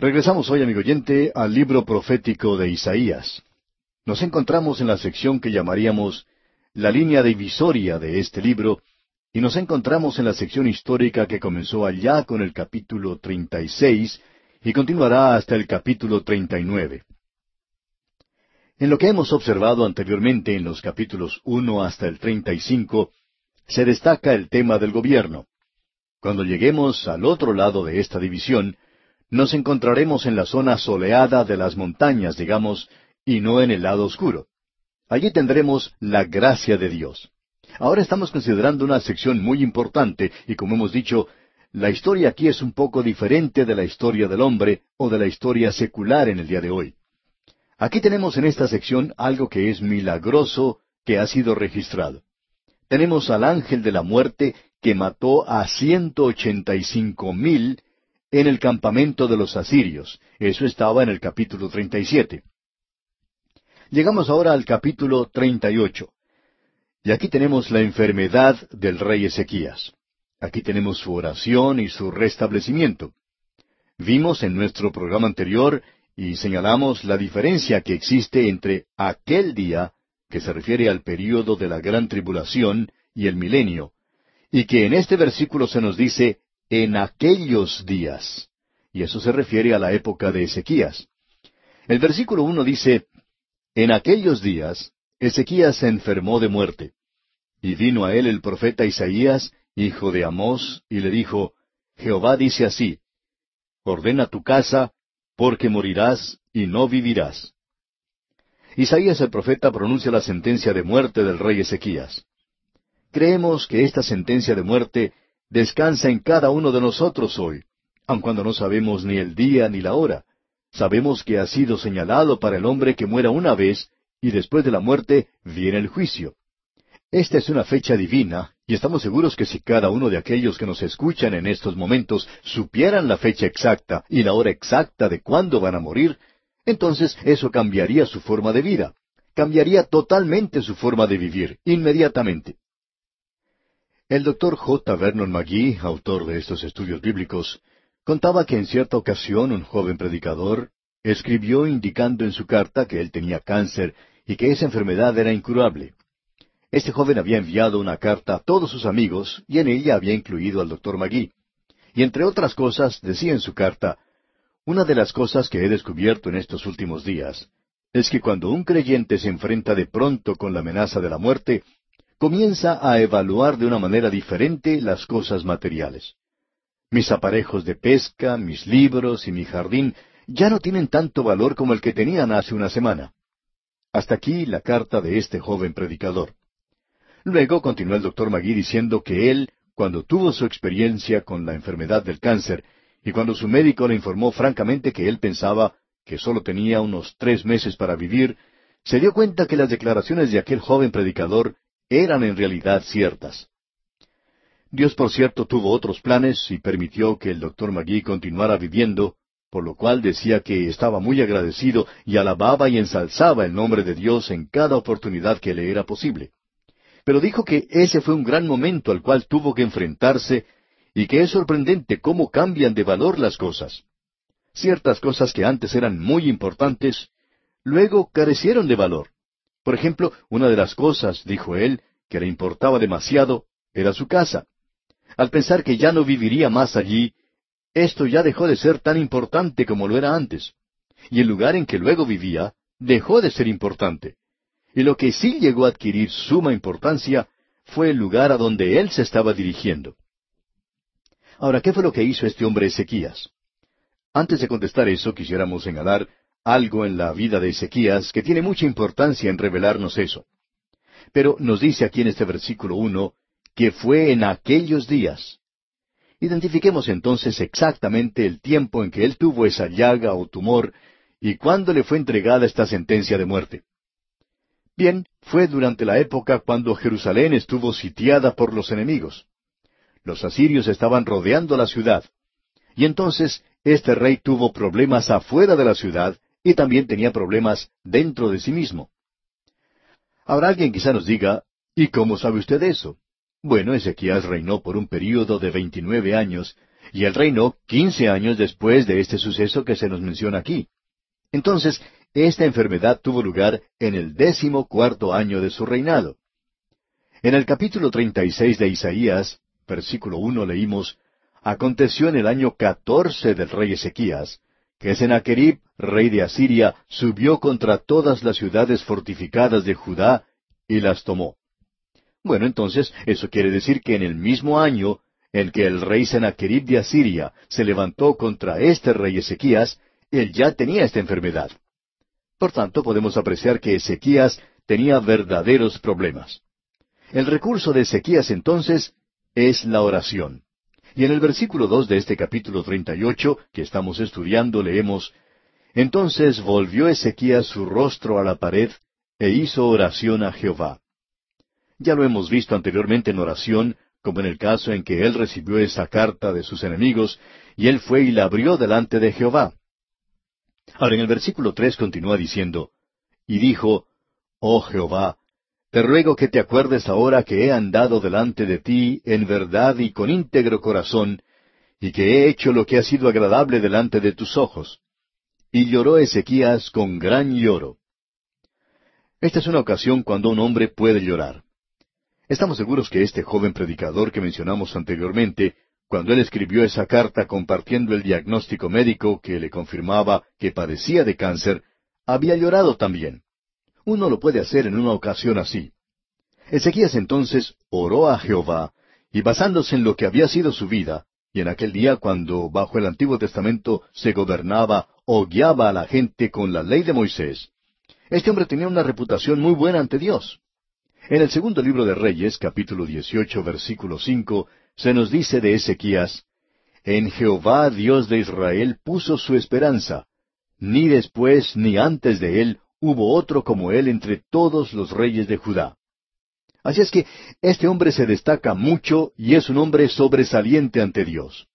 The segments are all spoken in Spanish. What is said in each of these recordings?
Regresamos hoy, amigo oyente, al libro profético de Isaías. Nos encontramos en la sección que llamaríamos la línea divisoria de este libro, y nos encontramos en la sección histórica que comenzó allá con el capítulo 36 y continuará hasta el capítulo 39. En lo que hemos observado anteriormente en los capítulos 1 hasta el 35, se destaca el tema del gobierno. Cuando lleguemos al otro lado de esta división, nos encontraremos en la zona soleada de las montañas, digamos, y no en el lado oscuro. Allí tendremos la gracia de Dios. Ahora estamos considerando una sección muy importante y como hemos dicho, la historia aquí es un poco diferente de la historia del hombre o de la historia secular en el día de hoy. Aquí tenemos en esta sección algo que es milagroso que ha sido registrado. Tenemos al ángel de la muerte que mató a ciento ochenta y cinco mil en el campamento de los asirios. Eso estaba en el capítulo 37. Llegamos ahora al capítulo 38. Y aquí tenemos la enfermedad del rey Ezequías. Aquí tenemos su oración y su restablecimiento. Vimos en nuestro programa anterior y señalamos la diferencia que existe entre aquel día, que se refiere al período de la gran tribulación, y el milenio, y que en este versículo se nos dice en aquellos días. Y eso se refiere a la época de Ezequías. El versículo uno dice, En aquellos días Ezequías se enfermó de muerte. Y vino a él el profeta Isaías, hijo de Amós, y le dijo, Jehová dice así, Ordena tu casa, porque morirás y no vivirás. Isaías el profeta pronuncia la sentencia de muerte del rey Ezequías. Creemos que esta sentencia de muerte descansa en cada uno de nosotros hoy, aun cuando no sabemos ni el día ni la hora. Sabemos que ha sido señalado para el hombre que muera una vez y después de la muerte viene el juicio. Esta es una fecha divina y estamos seguros que si cada uno de aquellos que nos escuchan en estos momentos supieran la fecha exacta y la hora exacta de cuándo van a morir, entonces eso cambiaría su forma de vida, cambiaría totalmente su forma de vivir, inmediatamente. El doctor J. Vernon McGee, autor de estos estudios bíblicos, contaba que en cierta ocasión un joven predicador escribió indicando en su carta que él tenía cáncer y que esa enfermedad era incurable. Este joven había enviado una carta a todos sus amigos y en ella había incluido al doctor Magui. Y entre otras cosas decía en su carta, una de las cosas que he descubierto en estos últimos días es que cuando un creyente se enfrenta de pronto con la amenaza de la muerte, comienza a evaluar de una manera diferente las cosas materiales. Mis aparejos de pesca, mis libros y mi jardín ya no tienen tanto valor como el que tenían hace una semana. Hasta aquí la carta de este joven predicador. Luego continuó el doctor Magui diciendo que él, cuando tuvo su experiencia con la enfermedad del cáncer, y cuando su médico le informó francamente que él pensaba que sólo tenía unos tres meses para vivir, se dio cuenta que las declaraciones de aquel joven predicador eran en realidad ciertas. Dios, por cierto, tuvo otros planes y permitió que el doctor Magui continuara viviendo, por lo cual decía que estaba muy agradecido y alababa y ensalzaba el nombre de Dios en cada oportunidad que le era posible. Pero dijo que ese fue un gran momento al cual tuvo que enfrentarse y que es sorprendente cómo cambian de valor las cosas. Ciertas cosas que antes eran muy importantes, luego carecieron de valor. Por ejemplo, una de las cosas, dijo él, que le importaba demasiado, era su casa. Al pensar que ya no viviría más allí, esto ya dejó de ser tan importante como lo era antes. Y el lugar en que luego vivía dejó de ser importante. Y lo que sí llegó a adquirir suma importancia fue el lugar a donde él se estaba dirigiendo. Ahora, ¿qué fue lo que hizo este hombre Ezequías? Antes de contestar eso, quisiéramos señalar algo en la vida de Ezequías que tiene mucha importancia en revelarnos eso. Pero nos dice aquí en este versículo uno que fue en aquellos días. Identifiquemos entonces exactamente el tiempo en que él tuvo esa llaga o tumor y cuándo le fue entregada esta sentencia de muerte. Bien, fue durante la época cuando Jerusalén estuvo sitiada por los enemigos. Los asirios estaban rodeando la ciudad. Y entonces este rey tuvo problemas afuera de la ciudad y también tenía problemas dentro de sí mismo. Ahora alguien quizá nos diga, ¿y cómo sabe usted eso? Bueno, Ezequías reinó por un período de veintinueve años, y él reinó quince años después de este suceso que se nos menciona aquí. Entonces, esta enfermedad tuvo lugar en el décimo cuarto año de su reinado. En el capítulo treinta y seis de Isaías, versículo uno, leímos Aconteció en el año catorce del rey Ezequías, que Sennacherib, rey de Asiria, subió contra todas las ciudades fortificadas de Judá y las tomó. Bueno, entonces, eso quiere decir que en el mismo año en que el rey Sennacherib de Asiria se levantó contra este rey Ezequías, él ya tenía esta enfermedad. Por tanto, podemos apreciar que Ezequías tenía verdaderos problemas. El recurso de Ezequías entonces es la oración. Y en el versículo dos de este capítulo treinta y ocho que estamos estudiando leemos Entonces volvió Ezequías su rostro a la pared e hizo oración a Jehová. Ya lo hemos visto anteriormente en oración, como en el caso en que él recibió esa carta de sus enemigos, y él fue y la abrió delante de Jehová. Ahora en el versículo tres continúa diciendo, Y dijo, Oh Jehová, te ruego que te acuerdes ahora que he andado delante de ti en verdad y con íntegro corazón, y que he hecho lo que ha sido agradable delante de tus ojos. Y lloró Ezequías con gran lloro. Esta es una ocasión cuando un hombre puede llorar. Estamos seguros que este joven predicador que mencionamos anteriormente, cuando él escribió esa carta compartiendo el diagnóstico médico que le confirmaba que padecía de cáncer, había llorado también. Uno lo puede hacer en una ocasión así. Ezequías entonces oró a Jehová, y basándose en lo que había sido su vida, y en aquel día cuando bajo el Antiguo Testamento se gobernaba o guiaba a la gente con la ley de Moisés, este hombre tenía una reputación muy buena ante Dios. En el segundo libro de Reyes, capítulo 18, versículo 5, se nos dice de Ezequías, En Jehová Dios de Israel puso su esperanza, ni después ni antes de él hubo otro como él entre todos los reyes de Judá. Así es que este hombre se destaca mucho y es un hombre sobresaliente ante Dios.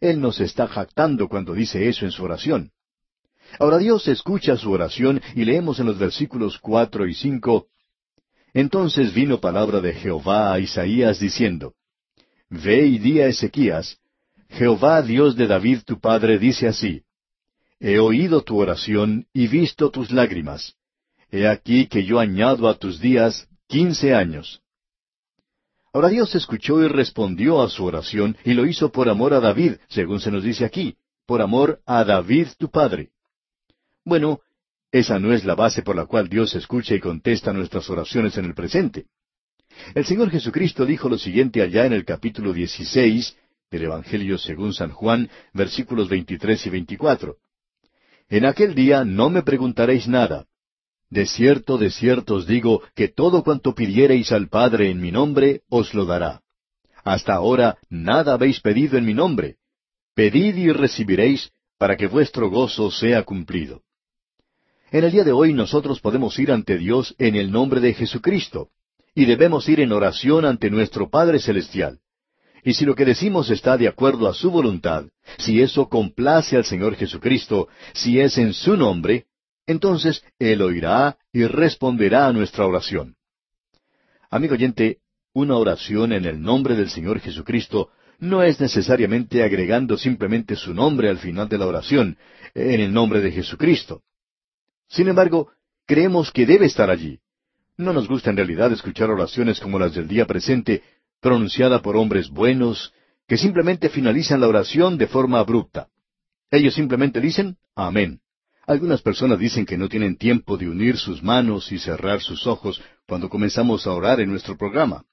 Él nos está jactando cuando dice eso en su oración. Ahora Dios escucha su oración y leemos en los versículos cuatro y cinco Entonces vino palabra de Jehová a Isaías diciendo, Ve y di a Ezequías, Jehová Dios de David tu padre dice así, He oído tu oración y visto tus lágrimas. He aquí que yo añado a tus días quince años. Ahora Dios escuchó y respondió a su oración y lo hizo por amor a David, según se nos dice aquí, por amor a David tu padre. Bueno, esa no es la base por la cual Dios escucha y contesta nuestras oraciones en el presente. El Señor Jesucristo dijo lo siguiente allá en el capítulo 16 del Evangelio según San Juan, versículos 23 y 24. En aquel día no me preguntaréis nada. De cierto, de cierto os digo que todo cuanto pidiereis al Padre en mi nombre, os lo dará. Hasta ahora nada habéis pedido en mi nombre. Pedid y recibiréis, para que vuestro gozo sea cumplido. En el día de hoy nosotros podemos ir ante Dios en el nombre de Jesucristo, y debemos ir en oración ante nuestro Padre Celestial. Y si lo que decimos está de acuerdo a su voluntad, si eso complace al Señor Jesucristo, si es en su nombre, entonces Él oirá y responderá a nuestra oración. Amigo oyente, una oración en el nombre del Señor Jesucristo no es necesariamente agregando simplemente su nombre al final de la oración, en el nombre de Jesucristo. Sin embargo, creemos que debe estar allí. No nos gusta en realidad escuchar oraciones como las del día presente, pronunciada por hombres buenos, que simplemente finalizan la oración de forma abrupta. Ellos simplemente dicen Amén. Algunas personas dicen que no tienen tiempo de unir sus manos y cerrar sus ojos cuando comenzamos a orar en nuestro programa.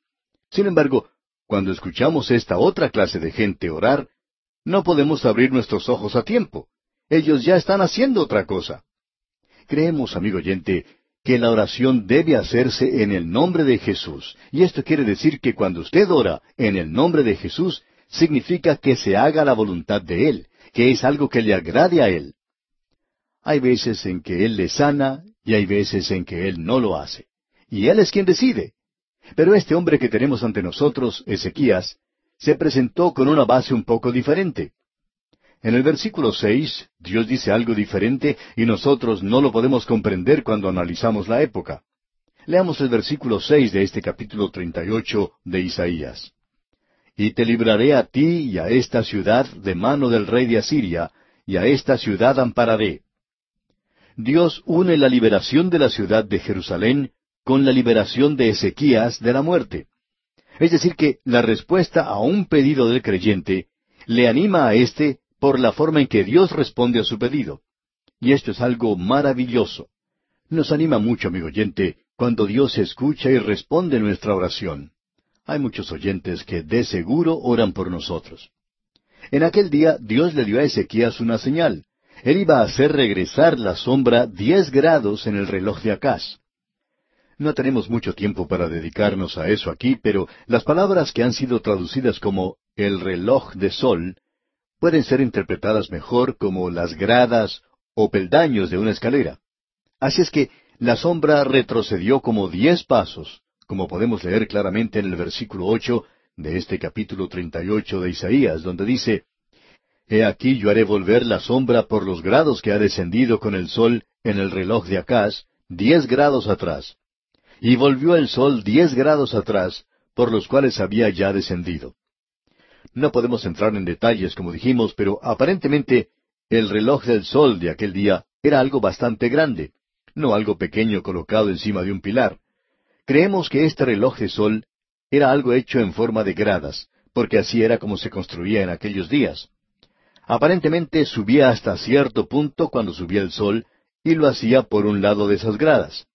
Sin embargo, cuando escuchamos esta otra clase de gente orar, no podemos abrir nuestros ojos a tiempo. Ellos ya están haciendo otra cosa. Creemos, amigo oyente, que la oración debe hacerse en el nombre de Jesús. Y esto quiere decir que cuando usted ora en el nombre de Jesús, significa que se haga la voluntad de Él, que es algo que le agrade a Él. Hay veces en que Él le sana y hay veces en que Él no lo hace. Y Él es quien decide. Pero este hombre que tenemos ante nosotros, Ezequías, se presentó con una base un poco diferente. En el versículo seis, Dios dice algo diferente y nosotros no lo podemos comprender cuando analizamos la época. Leamos el versículo seis de este capítulo treinta y ocho de Isaías. y te libraré a ti y a esta ciudad de mano del rey de Asiria, y a esta ciudad ampararé. Dios une la liberación de la ciudad de Jerusalén con la liberación de Ezequías de la muerte. Es decir, que la respuesta a un pedido del creyente le anima a éste por la forma en que Dios responde a su pedido. Y esto es algo maravilloso. Nos anima mucho, amigo oyente, cuando Dios escucha y responde nuestra oración. Hay muchos oyentes que de seguro oran por nosotros. En aquel día Dios le dio a Ezequías una señal. Él iba a hacer regresar la sombra diez grados en el reloj de Acaz. No tenemos mucho tiempo para dedicarnos a eso aquí, pero las palabras que han sido traducidas como el reloj de sol pueden ser interpretadas mejor como las gradas o peldaños de una escalera. Así es que la sombra retrocedió como diez pasos, como podemos leer claramente en el versículo ocho de este capítulo treinta y ocho de Isaías, donde dice He aquí yo haré volver la sombra por los grados que ha descendido con el sol en el reloj de Acaz, diez grados atrás. Y volvió el sol diez grados atrás, por los cuales había ya descendido. No podemos entrar en detalles, como dijimos, pero aparentemente el reloj del sol de aquel día era algo bastante grande, no algo pequeño colocado encima de un pilar. Creemos que este reloj de sol era algo hecho en forma de gradas, porque así era como se construía en aquellos días. Aparentemente subía hasta cierto punto cuando subía el sol, y lo hacía por un lado de esas gradas,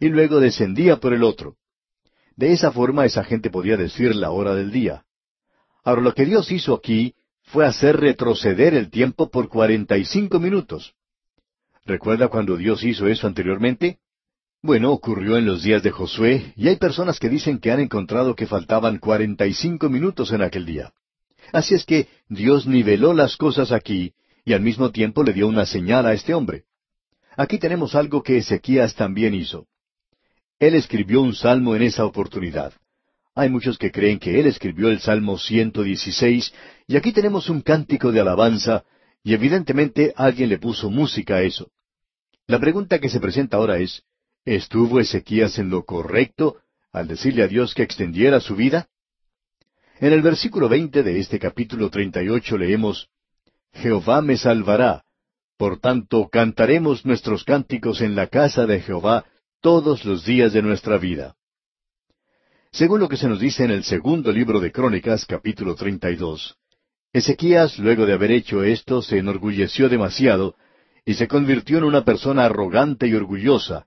y luego descendía por el otro. De esa forma esa gente podía decir la hora del día. Ahora lo que Dios hizo aquí fue hacer retroceder el tiempo por cuarenta y cinco minutos. ¿Recuerda cuando Dios hizo eso anteriormente? Bueno, ocurrió en los días de Josué, y hay personas que dicen que han encontrado que faltaban cuarenta y cinco minutos en aquel día. Así es que Dios niveló las cosas aquí, y al mismo tiempo le dio una señal a este hombre. Aquí tenemos algo que Ezequías también hizo. Él escribió un salmo en esa oportunidad. Hay muchos que creen que él escribió el Salmo 116, y aquí tenemos un cántico de alabanza, y evidentemente alguien le puso música a eso. La pregunta que se presenta ahora es, ¿estuvo Ezequías en lo correcto al decirle a Dios que extendiera su vida? En el versículo veinte de este capítulo treinta y ocho leemos, Jehová me salvará, por tanto cantaremos nuestros cánticos en la casa de Jehová todos los días de nuestra vida. Según lo que se nos dice en el segundo libro de Crónicas, capítulo treinta y dos, Ezequías, luego de haber hecho esto, se enorgulleció demasiado y se convirtió en una persona arrogante y orgullosa.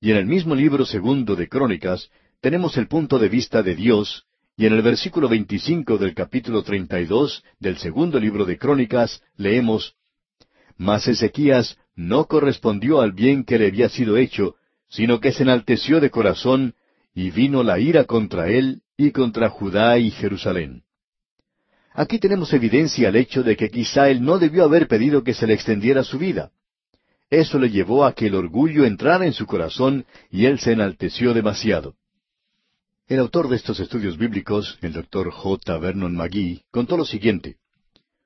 Y en el mismo libro segundo de Crónicas tenemos el punto de vista de Dios, y en el versículo veinticinco del capítulo treinta y dos del segundo libro de Crónicas leemos Mas Ezequías no correspondió al bien que le había sido hecho, sino que se enalteció de corazón y vino la ira contra él y contra Judá y Jerusalén. Aquí tenemos evidencia al hecho de que quizá él no debió haber pedido que se le extendiera su vida. Eso le llevó a que el orgullo entrara en su corazón y él se enalteció demasiado. El autor de estos estudios bíblicos, el doctor J. Vernon McGee, contó lo siguiente.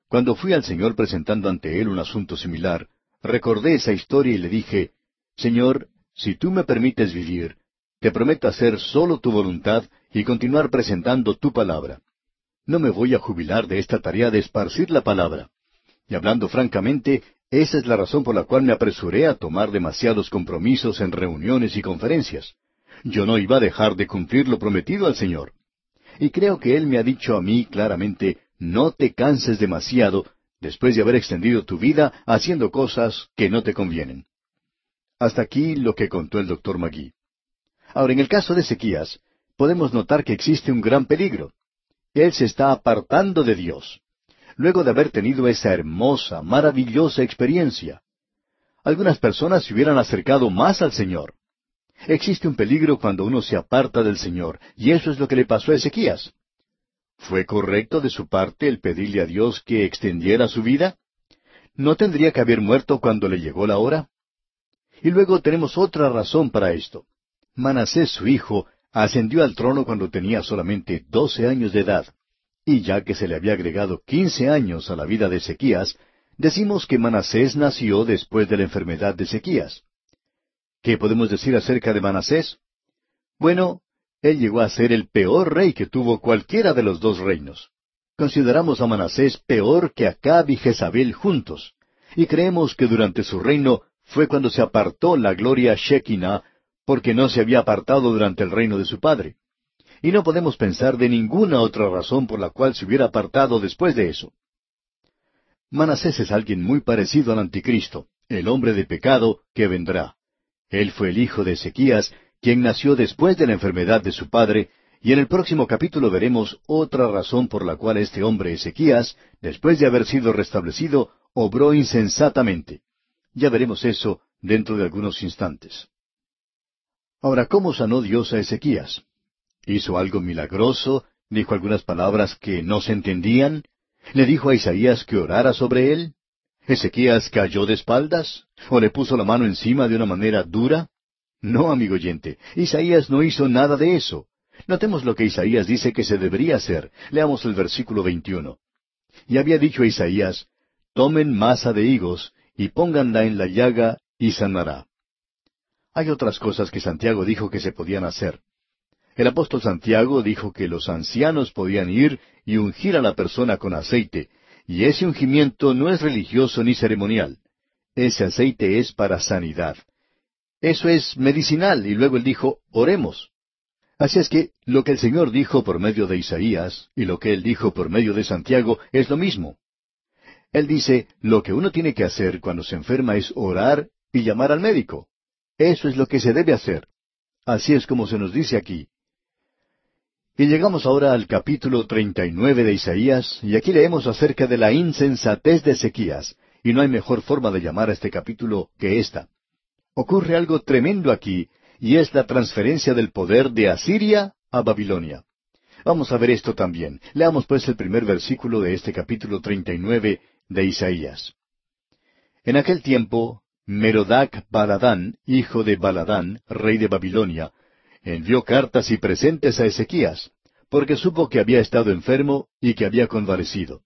Cuando fui al Señor presentando ante él un asunto similar, recordé esa historia y le dije, Señor, si tú me permites vivir, te prometo hacer solo tu voluntad y continuar presentando tu palabra. No me voy a jubilar de esta tarea de esparcir la palabra. Y hablando francamente, esa es la razón por la cual me apresuré a tomar demasiados compromisos en reuniones y conferencias. Yo no iba a dejar de cumplir lo prometido al Señor. Y creo que Él me ha dicho a mí claramente, no te canses demasiado después de haber extendido tu vida haciendo cosas que no te convienen. Hasta aquí lo que contó el doctor Magui. Ahora, en el caso de Ezequías, podemos notar que existe un gran peligro. Él se está apartando de Dios, luego de haber tenido esa hermosa, maravillosa experiencia. Algunas personas se hubieran acercado más al Señor. Existe un peligro cuando uno se aparta del Señor, y eso es lo que le pasó a Ezequías. ¿Fue correcto de su parte el pedirle a Dios que extendiera su vida? ¿No tendría que haber muerto cuando le llegó la hora? Y luego tenemos otra razón para esto. Manasés su hijo ascendió al trono cuando tenía solamente doce años de edad, y ya que se le había agregado quince años a la vida de Ezequías, decimos que Manasés nació después de la enfermedad de Ezequías. ¿Qué podemos decir acerca de Manasés? Bueno, él llegó a ser el peor rey que tuvo cualquiera de los dos reinos. Consideramos a Manasés peor que Acab y Jezabel juntos, y creemos que durante su reino fue cuando se apartó la gloria Shekinah, porque no se había apartado durante el reino de su padre. Y no podemos pensar de ninguna otra razón por la cual se hubiera apartado después de eso. Manasés es alguien muy parecido al anticristo, el hombre de pecado que vendrá. Él fue el hijo de Ezequías, quien nació después de la enfermedad de su padre, y en el próximo capítulo veremos otra razón por la cual este hombre Ezequías, después de haber sido restablecido, obró insensatamente. Ya veremos eso dentro de algunos instantes. Ahora, ¿cómo sanó Dios a Ezequías? ¿Hizo algo milagroso? ¿Dijo algunas palabras que no se entendían? ¿Le dijo a Isaías que orara sobre él? ¿Ezequías cayó de espaldas? ¿O le puso la mano encima de una manera dura? No, amigo oyente, Isaías no hizo nada de eso. Notemos lo que Isaías dice que se debería hacer. Leamos el versículo 21. Y había dicho a Isaías, Tomen masa de higos y pónganla en la llaga y sanará. Hay otras cosas que Santiago dijo que se podían hacer. El apóstol Santiago dijo que los ancianos podían ir y ungir a la persona con aceite, y ese ungimiento no es religioso ni ceremonial. Ese aceite es para sanidad. Eso es medicinal, y luego él dijo, oremos. Así es que lo que el Señor dijo por medio de Isaías y lo que Él dijo por medio de Santiago es lo mismo. Él dice, lo que uno tiene que hacer cuando se enferma es orar y llamar al médico. Eso es lo que se debe hacer. Así es como se nos dice aquí. Y llegamos ahora al capítulo 39 de Isaías, y aquí leemos acerca de la insensatez de Ezequías, y no hay mejor forma de llamar a este capítulo que esta. Ocurre algo tremendo aquí, y es la transferencia del poder de Asiria a Babilonia. Vamos a ver esto también. Leamos pues el primer versículo de este capítulo 39 de Isaías. En aquel tiempo, Merodac Baladán, hijo de Baladán, rey de Babilonia, envió cartas y presentes a Ezequías, porque supo que había estado enfermo y que había convalecido.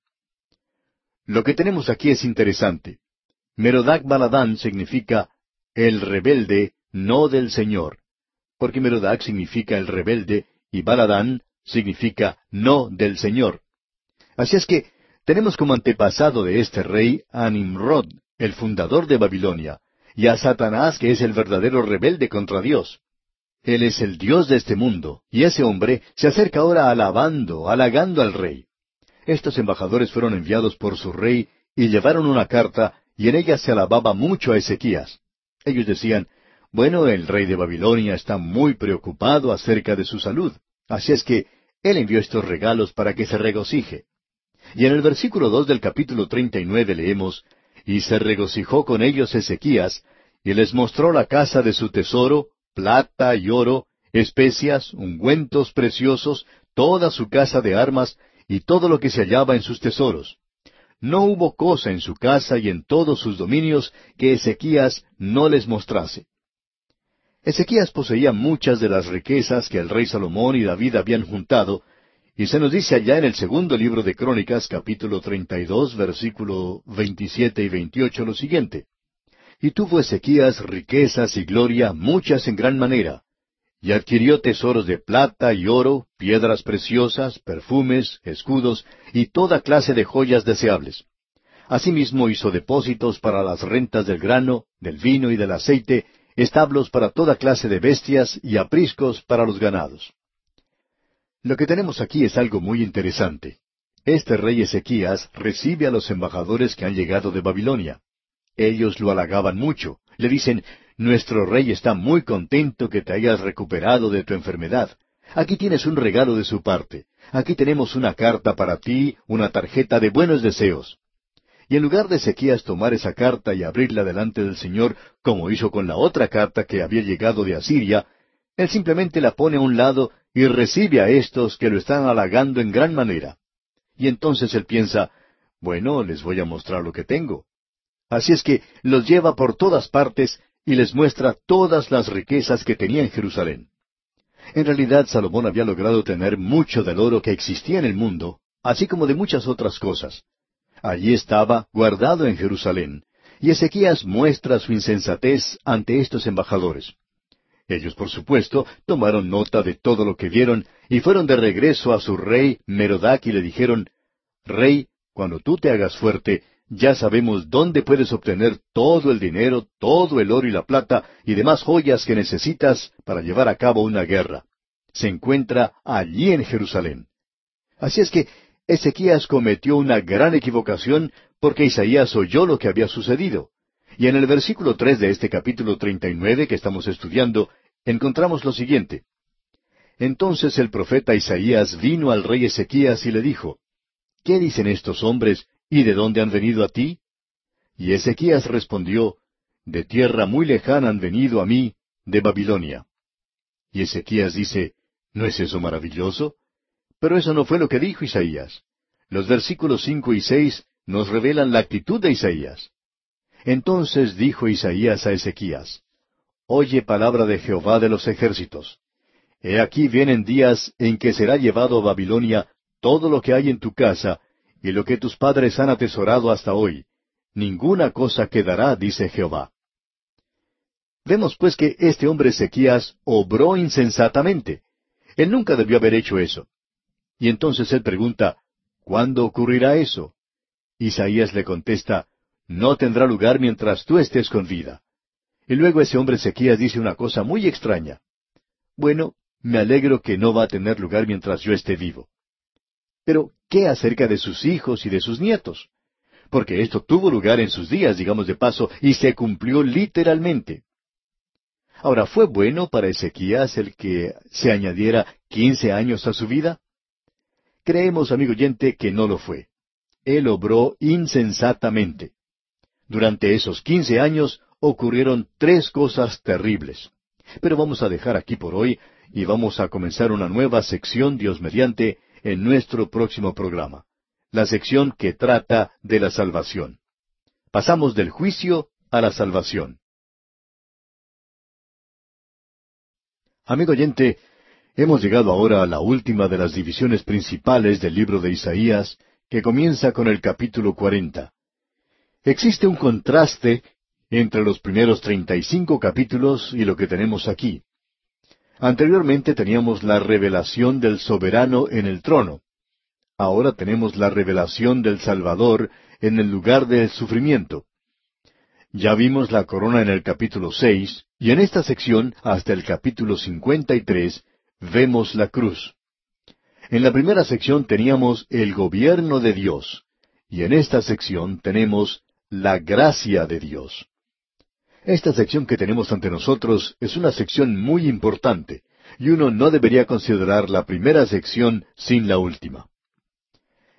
Lo que tenemos aquí es interesante. Merodac Baladán significa el rebelde no del Señor, porque Merodac significa el rebelde y Baladán significa no del Señor. Así es que tenemos como antepasado de este rey a Nimrod, el fundador de Babilonia, y a Satanás, que es el verdadero rebelde contra Dios. Él es el Dios de este mundo, y ese hombre se acerca ahora alabando, halagando al rey. Estos embajadores fueron enviados por su rey y llevaron una carta, y en ella se alababa mucho a Ezequías. Ellos decían, bueno, el rey de Babilonia está muy preocupado acerca de su salud. Así es que él envió estos regalos para que se regocije. Y en el versículo dos del capítulo treinta y nueve leemos, Y se regocijó con ellos Ezequías, y les mostró la casa de su tesoro, plata y oro, especias, ungüentos preciosos, toda su casa de armas, y todo lo que se hallaba en sus tesoros. No hubo cosa en su casa y en todos sus dominios que Ezequías no les mostrase. Ezequías poseía muchas de las riquezas que el rey Salomón y David habían juntado, y se nos dice allá en el segundo libro de Crónicas, capítulo treinta y dos, versículo veintisiete y veintiocho, lo siguiente. Y tuvo Ezequías riquezas y gloria muchas en gran manera, y adquirió tesoros de plata y oro, piedras preciosas, perfumes, escudos, y toda clase de joyas deseables. Asimismo hizo depósitos para las rentas del grano, del vino y del aceite, establos para toda clase de bestias y apriscos para los ganados. Lo que tenemos aquí es algo muy interesante. Este rey Ezequías recibe a los embajadores que han llegado de Babilonia. Ellos lo halagaban mucho. Le dicen, nuestro rey está muy contento que te hayas recuperado de tu enfermedad. Aquí tienes un regalo de su parte. Aquí tenemos una carta para ti, una tarjeta de buenos deseos. Y en lugar de Ezequías tomar esa carta y abrirla delante del Señor, como hizo con la otra carta que había llegado de Asiria, él simplemente la pone a un lado y recibe a estos que lo están halagando en gran manera. Y entonces él piensa, bueno, les voy a mostrar lo que tengo. Así es que los lleva por todas partes y les muestra todas las riquezas que tenía en Jerusalén. En realidad Salomón había logrado tener mucho del oro que existía en el mundo, así como de muchas otras cosas. Allí estaba, guardado en Jerusalén, y Ezequías muestra su insensatez ante estos embajadores. Ellos, por supuesto, tomaron nota de todo lo que vieron y fueron de regreso a su rey Merodac y le dijeron, Rey, cuando tú te hagas fuerte, ya sabemos dónde puedes obtener todo el dinero, todo el oro y la plata y demás joyas que necesitas para llevar a cabo una guerra. Se encuentra allí en Jerusalén. Así es que Ezequías cometió una gran equivocación porque Isaías oyó lo que había sucedido. Y en el versículo tres de este capítulo treinta y nueve que estamos estudiando, encontramos lo siguiente. Entonces el profeta Isaías vino al rey Ezequías y le dijo, ¿Qué dicen estos hombres y de dónde han venido a ti? Y Ezequías respondió, De tierra muy lejana han venido a mí, de Babilonia. Y Ezequías dice, ¿No es eso maravilloso? Pero eso no fue lo que dijo Isaías. Los versículos cinco y seis nos revelan la actitud de Isaías. Entonces dijo Isaías a Ezequías, Oye palabra de Jehová de los ejércitos. He aquí vienen días en que será llevado a Babilonia todo lo que hay en tu casa y lo que tus padres han atesorado hasta hoy. Ninguna cosa quedará, dice Jehová. Vemos pues que este hombre Ezequías obró insensatamente. Él nunca debió haber hecho eso. Y entonces él pregunta, ¿cuándo ocurrirá eso? Isaías le contesta, no tendrá lugar mientras tú estés con vida. Y luego ese hombre Ezequías dice una cosa muy extraña. Bueno, me alegro que no va a tener lugar mientras yo esté vivo. Pero, ¿qué acerca de sus hijos y de sus nietos? Porque esto tuvo lugar en sus días, digamos de paso, y se cumplió literalmente. Ahora, ¿fue bueno para Ezequías el que se añadiera quince años a su vida? Creemos, amigo oyente, que no lo fue. Él obró insensatamente. Durante esos quince años ocurrieron tres cosas terribles. Pero vamos a dejar aquí por hoy y vamos a comenzar una nueva sección, Dios mediante, en nuestro próximo programa. La sección que trata de la salvación. Pasamos del juicio a la salvación. Amigo oyente, hemos llegado ahora a la última de las divisiones principales del libro de Isaías, que comienza con el capítulo cuarenta. Existe un contraste entre los primeros treinta y cinco capítulos y lo que tenemos aquí. Anteriormente teníamos la revelación del soberano en el trono. Ahora tenemos la revelación del Salvador en el lugar del sufrimiento. Ya vimos la corona en el capítulo seis, y en esta sección, hasta el capítulo cincuenta y tres, vemos la cruz. En la primera sección teníamos el gobierno de Dios, y en esta sección tenemos la gracia de Dios. Esta sección que tenemos ante nosotros es una sección muy importante, y uno no debería considerar la primera sección sin la última.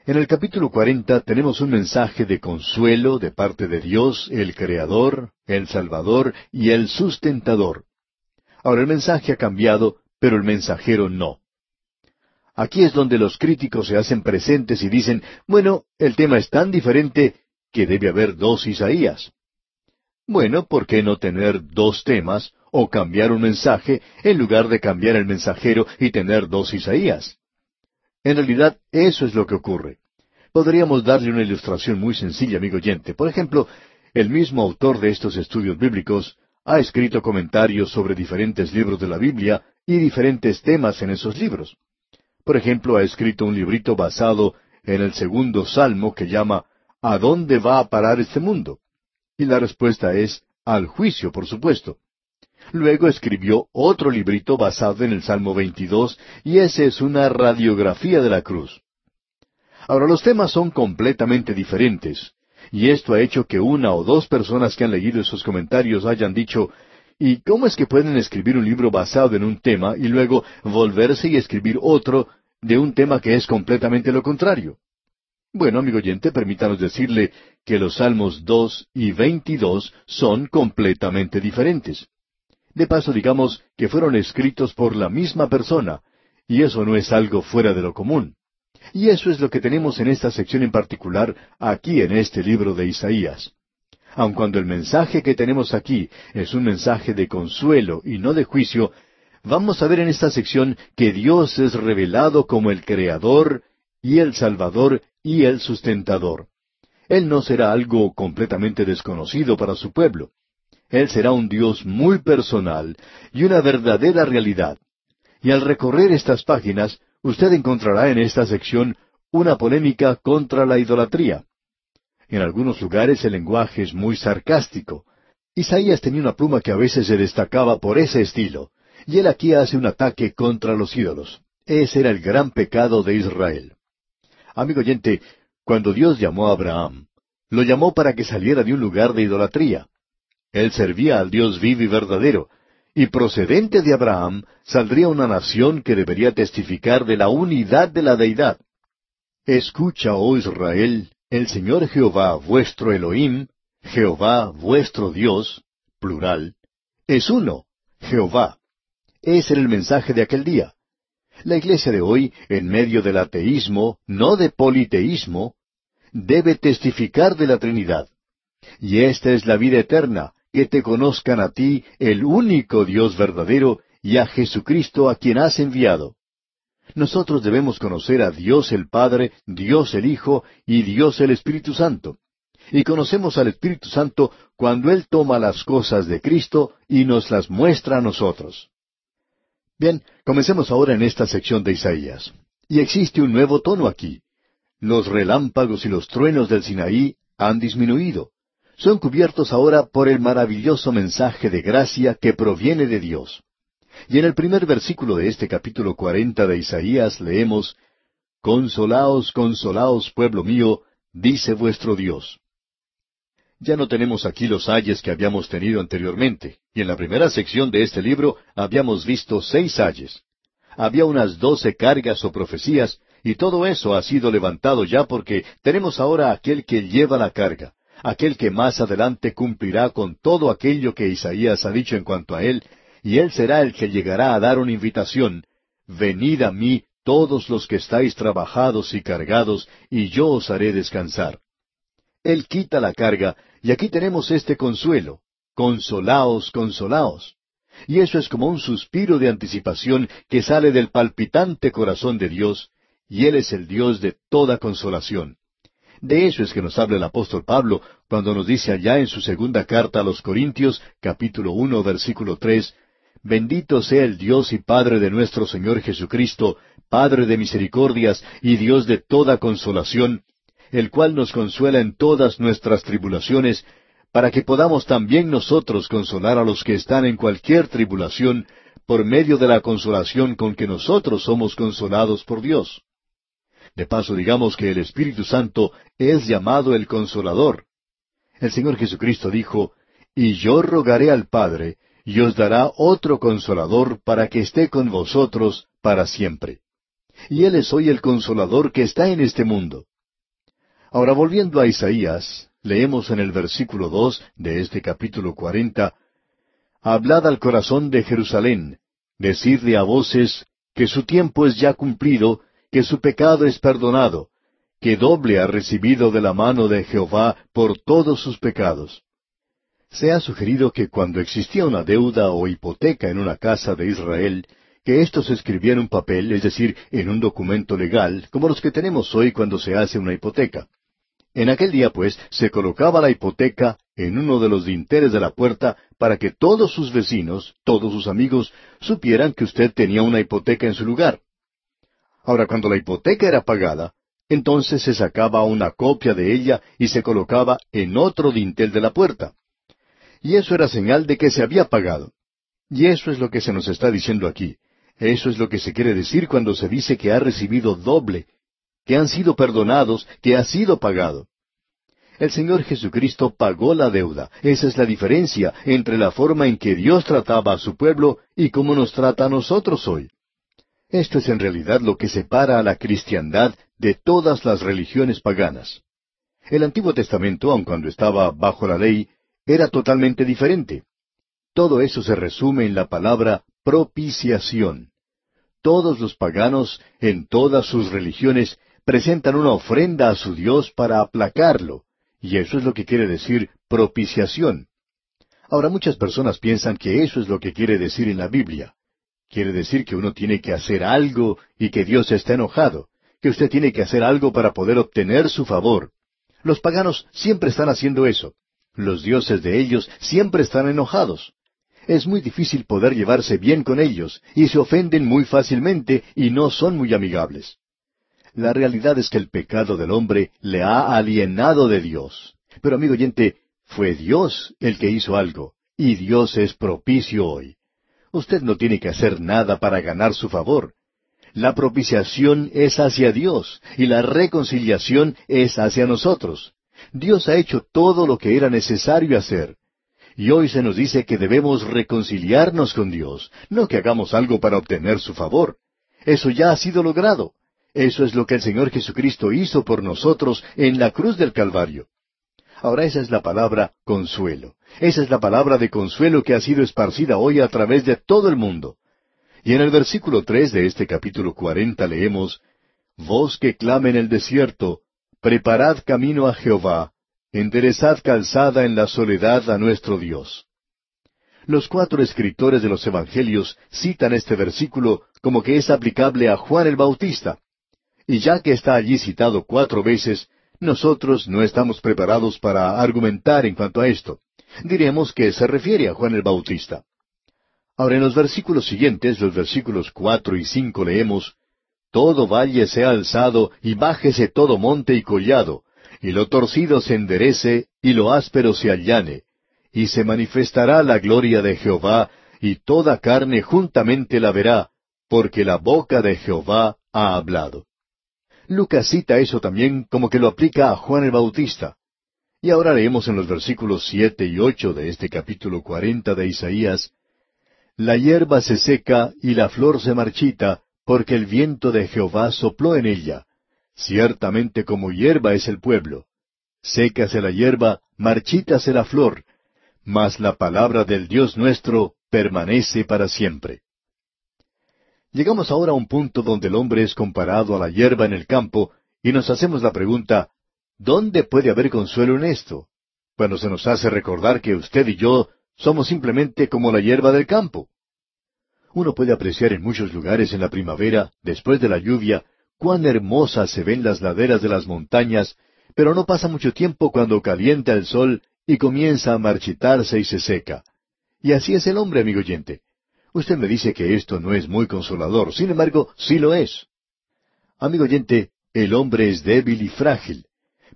En el capítulo cuarenta tenemos un mensaje de consuelo de parte de Dios, el Creador, el Salvador y el Sustentador. Ahora el mensaje ha cambiado, pero el mensajero no. Aquí es donde los críticos se hacen presentes y dicen, bueno, el tema es tan diferente que debe haber dos Isaías. Bueno, ¿por qué no tener dos temas o cambiar un mensaje en lugar de cambiar el mensajero y tener dos Isaías? En realidad, eso es lo que ocurre. Podríamos darle una ilustración muy sencilla, amigo oyente. Por ejemplo, el mismo autor de estos estudios bíblicos ha escrito comentarios sobre diferentes libros de la Biblia y diferentes temas en esos libros. Por ejemplo, ha escrito un librito basado en el segundo salmo que llama ¿A dónde va a parar este mundo? Y la respuesta es al juicio, por supuesto. Luego escribió otro librito basado en el Salmo 22, y ese es una radiografía de la cruz. Ahora, los temas son completamente diferentes, y esto ha hecho que una o dos personas que han leído esos comentarios hayan dicho, ¿y cómo es que pueden escribir un libro basado en un tema y luego volverse y escribir otro de un tema que es completamente lo contrario? Bueno, amigo oyente, permítanos decirle que los Salmos dos y veintidós son completamente diferentes. De paso, digamos que fueron escritos por la misma persona, y eso no es algo fuera de lo común. Y eso es lo que tenemos en esta sección en particular, aquí en este libro de Isaías. Aun cuando el mensaje que tenemos aquí es un mensaje de consuelo y no de juicio, vamos a ver en esta sección que Dios es revelado como el Creador y el Salvador y el sustentador. Él no será algo completamente desconocido para su pueblo. Él será un Dios muy personal y una verdadera realidad. Y al recorrer estas páginas, usted encontrará en esta sección una polémica contra la idolatría. En algunos lugares el lenguaje es muy sarcástico. Isaías tenía una pluma que a veces se destacaba por ese estilo, y él aquí hace un ataque contra los ídolos. Ese era el gran pecado de Israel. Amigo oyente, cuando Dios llamó a Abraham, lo llamó para que saliera de un lugar de idolatría. Él servía al Dios vivo y verdadero, y procedente de Abraham saldría una nación que debería testificar de la unidad de la deidad. Escucha, oh Israel, el Señor Jehová vuestro Elohim, Jehová vuestro Dios, plural, es uno, Jehová. Ese era el mensaje de aquel día. La iglesia de hoy, en medio del ateísmo, no de politeísmo, debe testificar de la Trinidad. Y esta es la vida eterna, que te conozcan a ti, el único Dios verdadero, y a Jesucristo a quien has enviado. Nosotros debemos conocer a Dios el Padre, Dios el Hijo y Dios el Espíritu Santo. Y conocemos al Espíritu Santo cuando Él toma las cosas de Cristo y nos las muestra a nosotros. Bien, comencemos ahora en esta sección de Isaías. Y existe un nuevo tono aquí. Los relámpagos y los truenos del Sinaí han disminuido. Son cubiertos ahora por el maravilloso mensaje de gracia que proviene de Dios. Y en el primer versículo de este capítulo cuarenta de Isaías leemos, Consolaos, consolaos, pueblo mío, dice vuestro Dios. Ya no tenemos aquí los ayes que habíamos tenido anteriormente, y en la primera sección de este libro habíamos visto seis ayes. Había unas doce cargas o profecías, y todo eso ha sido levantado ya porque tenemos ahora aquel que lleva la carga, aquel que más adelante cumplirá con todo aquello que Isaías ha dicho en cuanto a él, y él será el que llegará a dar una invitación, Venid a mí todos los que estáis trabajados y cargados, y yo os haré descansar. Él quita la carga, y aquí tenemos este consuelo, consolaos, consolaos. Y eso es como un suspiro de anticipación que sale del palpitante corazón de Dios, y Él es el Dios de toda consolación. De eso es que nos habla el apóstol Pablo cuando nos dice allá en su segunda carta a los Corintios, capítulo uno, versículo tres, Bendito sea el Dios y Padre de nuestro Señor Jesucristo, Padre de misericordias y Dios de toda consolación, el cual nos consuela en todas nuestras tribulaciones, para que podamos también nosotros consolar a los que están en cualquier tribulación, por medio de la consolación con que nosotros somos consolados por Dios. De paso, digamos que el Espíritu Santo es llamado el consolador. El Señor Jesucristo dijo, Y yo rogaré al Padre, y os dará otro consolador para que esté con vosotros para siempre. Y Él es hoy el consolador que está en este mundo. Ahora volviendo a Isaías, leemos en el versículo dos de este capítulo cuarenta, Hablad al corazón de Jerusalén, decidle a voces que su tiempo es ya cumplido, que su pecado es perdonado, que doble ha recibido de la mano de Jehová por todos sus pecados. Se ha sugerido que cuando existía una deuda o hipoteca en una casa de Israel, que esto se escribía en un papel, es decir, en un documento legal, como los que tenemos hoy cuando se hace una hipoteca. En aquel día, pues, se colocaba la hipoteca en uno de los dinteles de la puerta para que todos sus vecinos, todos sus amigos, supieran que usted tenía una hipoteca en su lugar. Ahora, cuando la hipoteca era pagada, entonces se sacaba una copia de ella y se colocaba en otro dintel de la puerta y eso era señal de que se había pagado. Y eso es lo que se nos está diciendo aquí. Eso es lo que se quiere decir cuando se dice que ha recibido doble, que han sido perdonados, que ha sido pagado. El Señor Jesucristo pagó la deuda. Esa es la diferencia entre la forma en que Dios trataba a su pueblo y cómo nos trata a nosotros hoy. Esto es en realidad lo que separa a la cristiandad de todas las religiones paganas. El Antiguo Testamento, aun cuando estaba bajo la ley, era totalmente diferente. Todo eso se resume en la palabra propiciación. Todos los paganos, en todas sus religiones, presentan una ofrenda a su Dios para aplacarlo, y eso es lo que quiere decir propiciación. Ahora muchas personas piensan que eso es lo que quiere decir en la Biblia. Quiere decir que uno tiene que hacer algo y que Dios está enojado, que usted tiene que hacer algo para poder obtener su favor. Los paganos siempre están haciendo eso. Los dioses de ellos siempre están enojados. Es muy difícil poder llevarse bien con ellos, y se ofenden muy fácilmente y no son muy amigables. La realidad es que el pecado del hombre le ha alienado de Dios. Pero amigo oyente, fue Dios el que hizo algo, y Dios es propicio hoy. Usted no tiene que hacer nada para ganar su favor. La propiciación es hacia Dios y la reconciliación es hacia nosotros. Dios ha hecho todo lo que era necesario hacer. Y hoy se nos dice que debemos reconciliarnos con Dios, no que hagamos algo para obtener su favor. Eso ya ha sido logrado. Eso es lo que el Señor Jesucristo hizo por nosotros en la cruz del Calvario. Ahora esa es la palabra consuelo. Esa es la palabra de consuelo que ha sido esparcida hoy a través de todo el mundo. Y en el versículo tres de este capítulo cuarenta leemos, Voz que clame en el desierto, preparad camino a Jehová, enderezad calzada en la soledad a nuestro Dios. Los cuatro escritores de los Evangelios citan este versículo como que es aplicable a Juan el Bautista. Y ya que está allí citado cuatro veces, nosotros no estamos preparados para argumentar en cuanto a esto. Diremos que se refiere a Juan el Bautista. Ahora en los versículos siguientes, los versículos cuatro y cinco leemos, Todo valle sea alzado y bájese todo monte y collado, y lo torcido se enderece y lo áspero se allane, y se manifestará la gloria de Jehová, y toda carne juntamente la verá, porque la boca de Jehová ha hablado. Lucas cita eso también como que lo aplica a Juan el Bautista. Y ahora leemos en los versículos siete y ocho de este capítulo cuarenta de Isaías, La hierba se seca y la flor se marchita, porque el viento de Jehová sopló en ella. Ciertamente como hierba es el pueblo. Sécase la hierba, marchítase la flor, mas la palabra del Dios nuestro permanece para siempre. Llegamos ahora a un punto donde el hombre es comparado a la hierba en el campo y nos hacemos la pregunta, ¿dónde puede haber consuelo en esto? Cuando se nos hace recordar que usted y yo somos simplemente como la hierba del campo. Uno puede apreciar en muchos lugares en la primavera, después de la lluvia, cuán hermosas se ven las laderas de las montañas, pero no pasa mucho tiempo cuando calienta el sol y comienza a marchitarse y se seca. Y así es el hombre, amigo oyente. Usted me dice que esto no es muy consolador, sin embargo, sí lo es. Amigo oyente, el hombre es débil y frágil,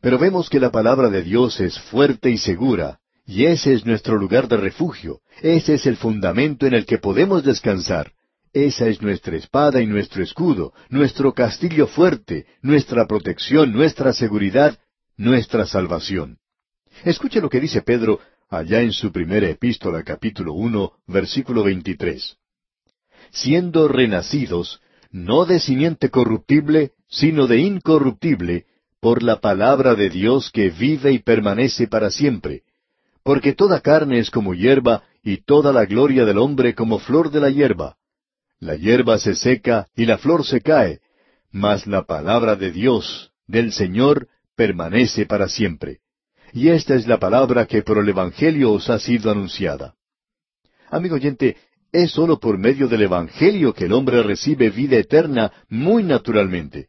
pero vemos que la palabra de Dios es fuerte y segura, y ese es nuestro lugar de refugio, ese es el fundamento en el que podemos descansar. Esa es nuestra espada y nuestro escudo, nuestro castillo fuerte, nuestra protección, nuestra seguridad, nuestra salvación. Escuche lo que dice Pedro allá en su primera epístola capítulo uno, versículo veintitrés. Siendo renacidos, no de simiente corruptible, sino de incorruptible, por la palabra de Dios que vive y permanece para siempre. Porque toda carne es como hierba, y toda la gloria del hombre como flor de la hierba. La hierba se seca y la flor se cae, mas la palabra de Dios, del Señor, permanece para siempre. Y esta es la palabra que por el Evangelio os ha sido anunciada. Amigo oyente, es sólo por medio del Evangelio que el hombre recibe vida eterna muy naturalmente.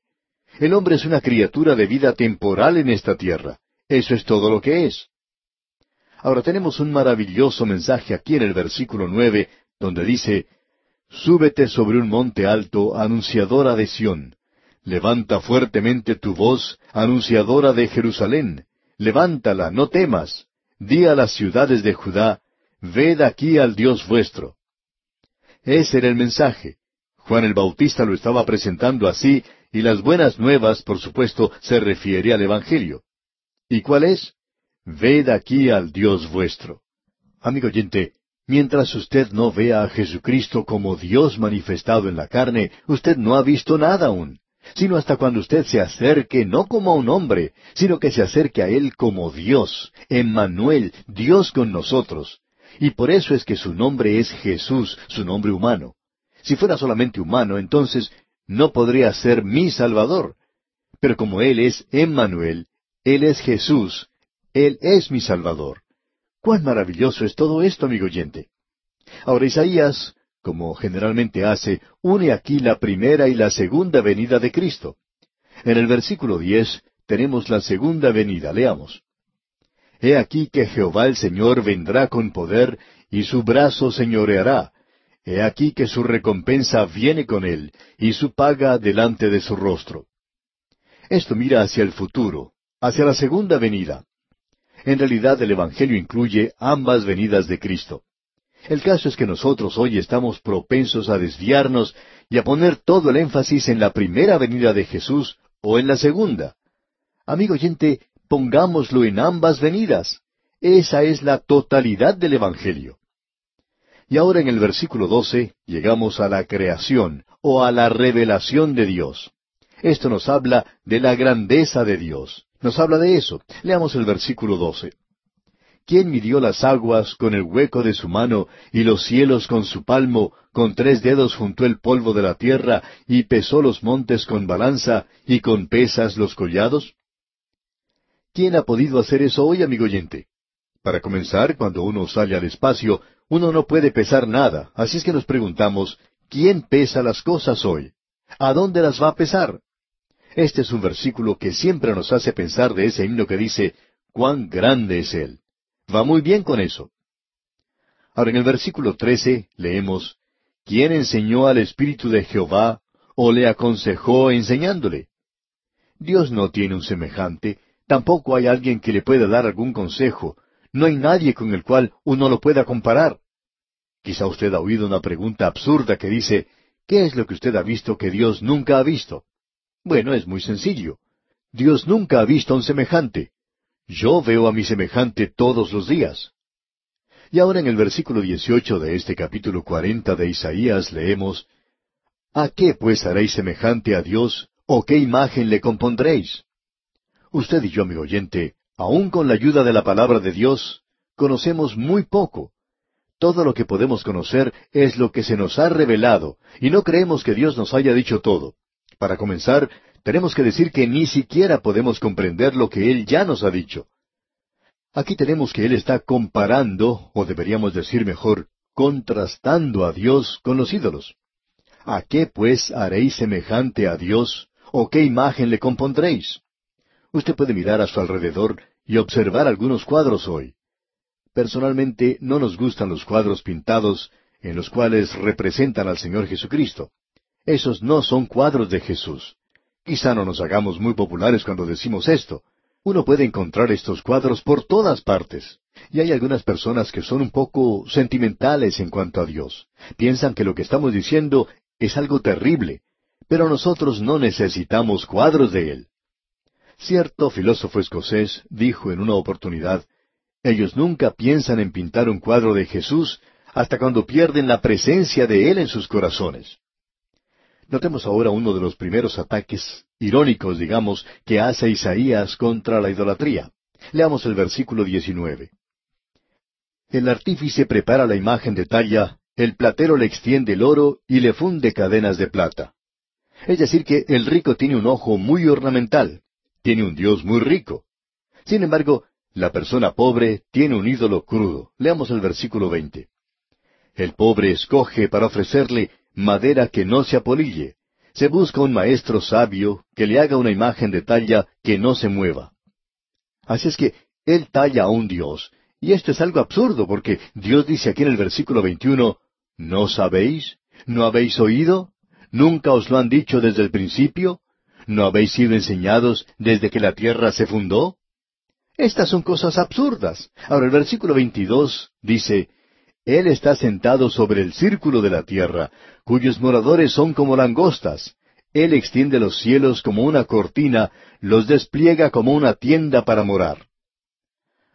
El hombre es una criatura de vida temporal en esta tierra. Eso es todo lo que es. Ahora tenemos un maravilloso mensaje aquí en el versículo nueve, donde dice, Súbete sobre un monte alto, anunciadora de Sión. Levanta fuertemente tu voz, anunciadora de Jerusalén levántala, no temas, di a las ciudades de Judá, ved aquí al Dios vuestro. Ese era el mensaje. Juan el Bautista lo estaba presentando así, y las buenas nuevas, por supuesto, se refiere al Evangelio. ¿Y cuál es? Ved aquí al Dios vuestro. Amigo oyente, mientras usted no vea a Jesucristo como Dios manifestado en la carne, usted no ha visto nada aún sino hasta cuando usted se acerque no como a un hombre, sino que se acerque a Él como Dios, Emmanuel, Dios con nosotros. Y por eso es que su nombre es Jesús, su nombre humano. Si fuera solamente humano, entonces no podría ser mi Salvador. Pero como Él es Emmanuel, Él es Jesús, Él es mi Salvador. Cuán maravilloso es todo esto, amigo oyente. Ahora Isaías como generalmente hace, une aquí la primera y la segunda venida de Cristo. En el versículo diez tenemos la segunda venida. Leamos. He aquí que Jehová el Señor vendrá con poder, y su brazo señoreará. He aquí que su recompensa viene con él, y su paga delante de su rostro. Esto mira hacia el futuro, hacia la segunda venida. En realidad el Evangelio incluye ambas venidas de Cristo. El caso es que nosotros hoy estamos propensos a desviarnos y a poner todo el énfasis en la primera venida de Jesús o en la segunda. Amigo oyente, pongámoslo en ambas venidas. Esa es la totalidad del Evangelio. Y ahora en el versículo 12 llegamos a la creación o a la revelación de Dios. Esto nos habla de la grandeza de Dios. Nos habla de eso. Leamos el versículo 12. ¿Quién midió las aguas con el hueco de su mano y los cielos con su palmo, con tres dedos juntó el polvo de la tierra y pesó los montes con balanza y con pesas los collados? ¿Quién ha podido hacer eso hoy, amigo oyente? Para comenzar, cuando uno sale al espacio, uno no puede pesar nada, así es que nos preguntamos, ¿quién pesa las cosas hoy? ¿A dónde las va a pesar? Este es un versículo que siempre nos hace pensar de ese himno que dice, cuán grande es Él. Va muy bien con eso. Ahora en el versículo 13 leemos, ¿quién enseñó al Espíritu de Jehová o le aconsejó enseñándole? Dios no tiene un semejante, tampoco hay alguien que le pueda dar algún consejo, no hay nadie con el cual uno lo pueda comparar. Quizá usted ha oído una pregunta absurda que dice, ¿qué es lo que usted ha visto que Dios nunca ha visto? Bueno, es muy sencillo. Dios nunca ha visto a un semejante. Yo veo a mi semejante todos los días. Y ahora en el versículo 18 de este capítulo 40 de Isaías leemos, ¿A qué pues haréis semejante a Dios, o qué imagen le compondréis? Usted y yo, mi oyente, aun con la ayuda de la palabra de Dios, conocemos muy poco. Todo lo que podemos conocer es lo que se nos ha revelado, y no creemos que Dios nos haya dicho todo. Para comenzar, tenemos que decir que ni siquiera podemos comprender lo que Él ya nos ha dicho. Aquí tenemos que Él está comparando, o deberíamos decir mejor, contrastando a Dios con los ídolos. ¿A qué pues haréis semejante a Dios, o qué imagen le compondréis? Usted puede mirar a su alrededor y observar algunos cuadros hoy. Personalmente no nos gustan los cuadros pintados en los cuales representan al Señor Jesucristo. Esos no son cuadros de Jesús. Quizá no nos hagamos muy populares cuando decimos esto. Uno puede encontrar estos cuadros por todas partes. Y hay algunas personas que son un poco sentimentales en cuanto a Dios. Piensan que lo que estamos diciendo es algo terrible. Pero nosotros no necesitamos cuadros de Él. Cierto filósofo escocés dijo en una oportunidad, ellos nunca piensan en pintar un cuadro de Jesús hasta cuando pierden la presencia de Él en sus corazones. Notemos ahora uno de los primeros ataques irónicos, digamos, que hace Isaías contra la idolatría. Leamos el versículo 19. El artífice prepara la imagen de talla, el platero le extiende el oro y le funde cadenas de plata. Es decir, que el rico tiene un ojo muy ornamental, tiene un Dios muy rico. Sin embargo, la persona pobre tiene un ídolo crudo. Leamos el versículo 20. El pobre escoge para ofrecerle madera que no se apolille. Se busca un maestro sabio que le haga una imagen de talla que no se mueva. Así es que él talla a un Dios. Y esto es algo absurdo porque Dios dice aquí en el versículo 21, ¿no sabéis? ¿No habéis oído? ¿Nunca os lo han dicho desde el principio? ¿No habéis sido enseñados desde que la tierra se fundó? Estas son cosas absurdas. Ahora el versículo 22 dice, él está sentado sobre el círculo de la tierra, cuyos moradores son como langostas. Él extiende los cielos como una cortina, los despliega como una tienda para morar.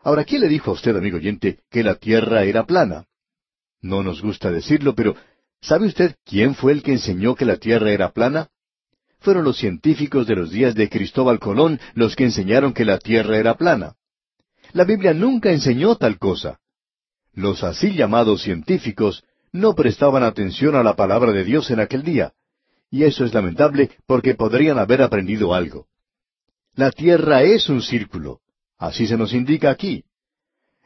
Ahora, ¿quién le dijo a usted, amigo oyente, que la tierra era plana? No nos gusta decirlo, pero ¿sabe usted quién fue el que enseñó que la tierra era plana? Fueron los científicos de los días de Cristóbal Colón los que enseñaron que la tierra era plana. La Biblia nunca enseñó tal cosa. Los así llamados científicos no prestaban atención a la palabra de Dios en aquel día, y eso es lamentable porque podrían haber aprendido algo. La tierra es un círculo, así se nos indica aquí.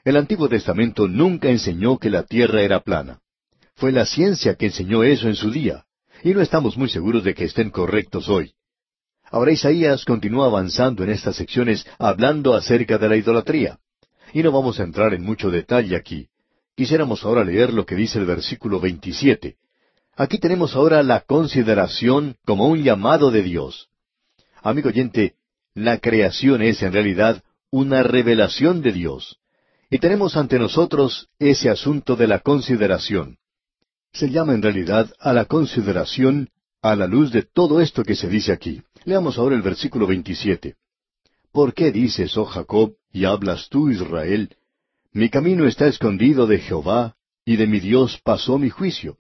El Antiguo Testamento nunca enseñó que la tierra era plana. Fue la ciencia que enseñó eso en su día, y no estamos muy seguros de que estén correctos hoy. Ahora Isaías continúa avanzando en estas secciones hablando acerca de la idolatría. Y no vamos a entrar en mucho detalle aquí. Quisiéramos ahora leer lo que dice el versículo 27. Aquí tenemos ahora la consideración como un llamado de Dios. Amigo oyente, la creación es en realidad una revelación de Dios. Y tenemos ante nosotros ese asunto de la consideración. Se llama en realidad a la consideración a la luz de todo esto que se dice aquí. Leamos ahora el versículo 27. ¿Por qué dices, oh Jacob, y hablas tú, Israel? Mi camino está escondido de Jehová, y de mi Dios pasó mi juicio.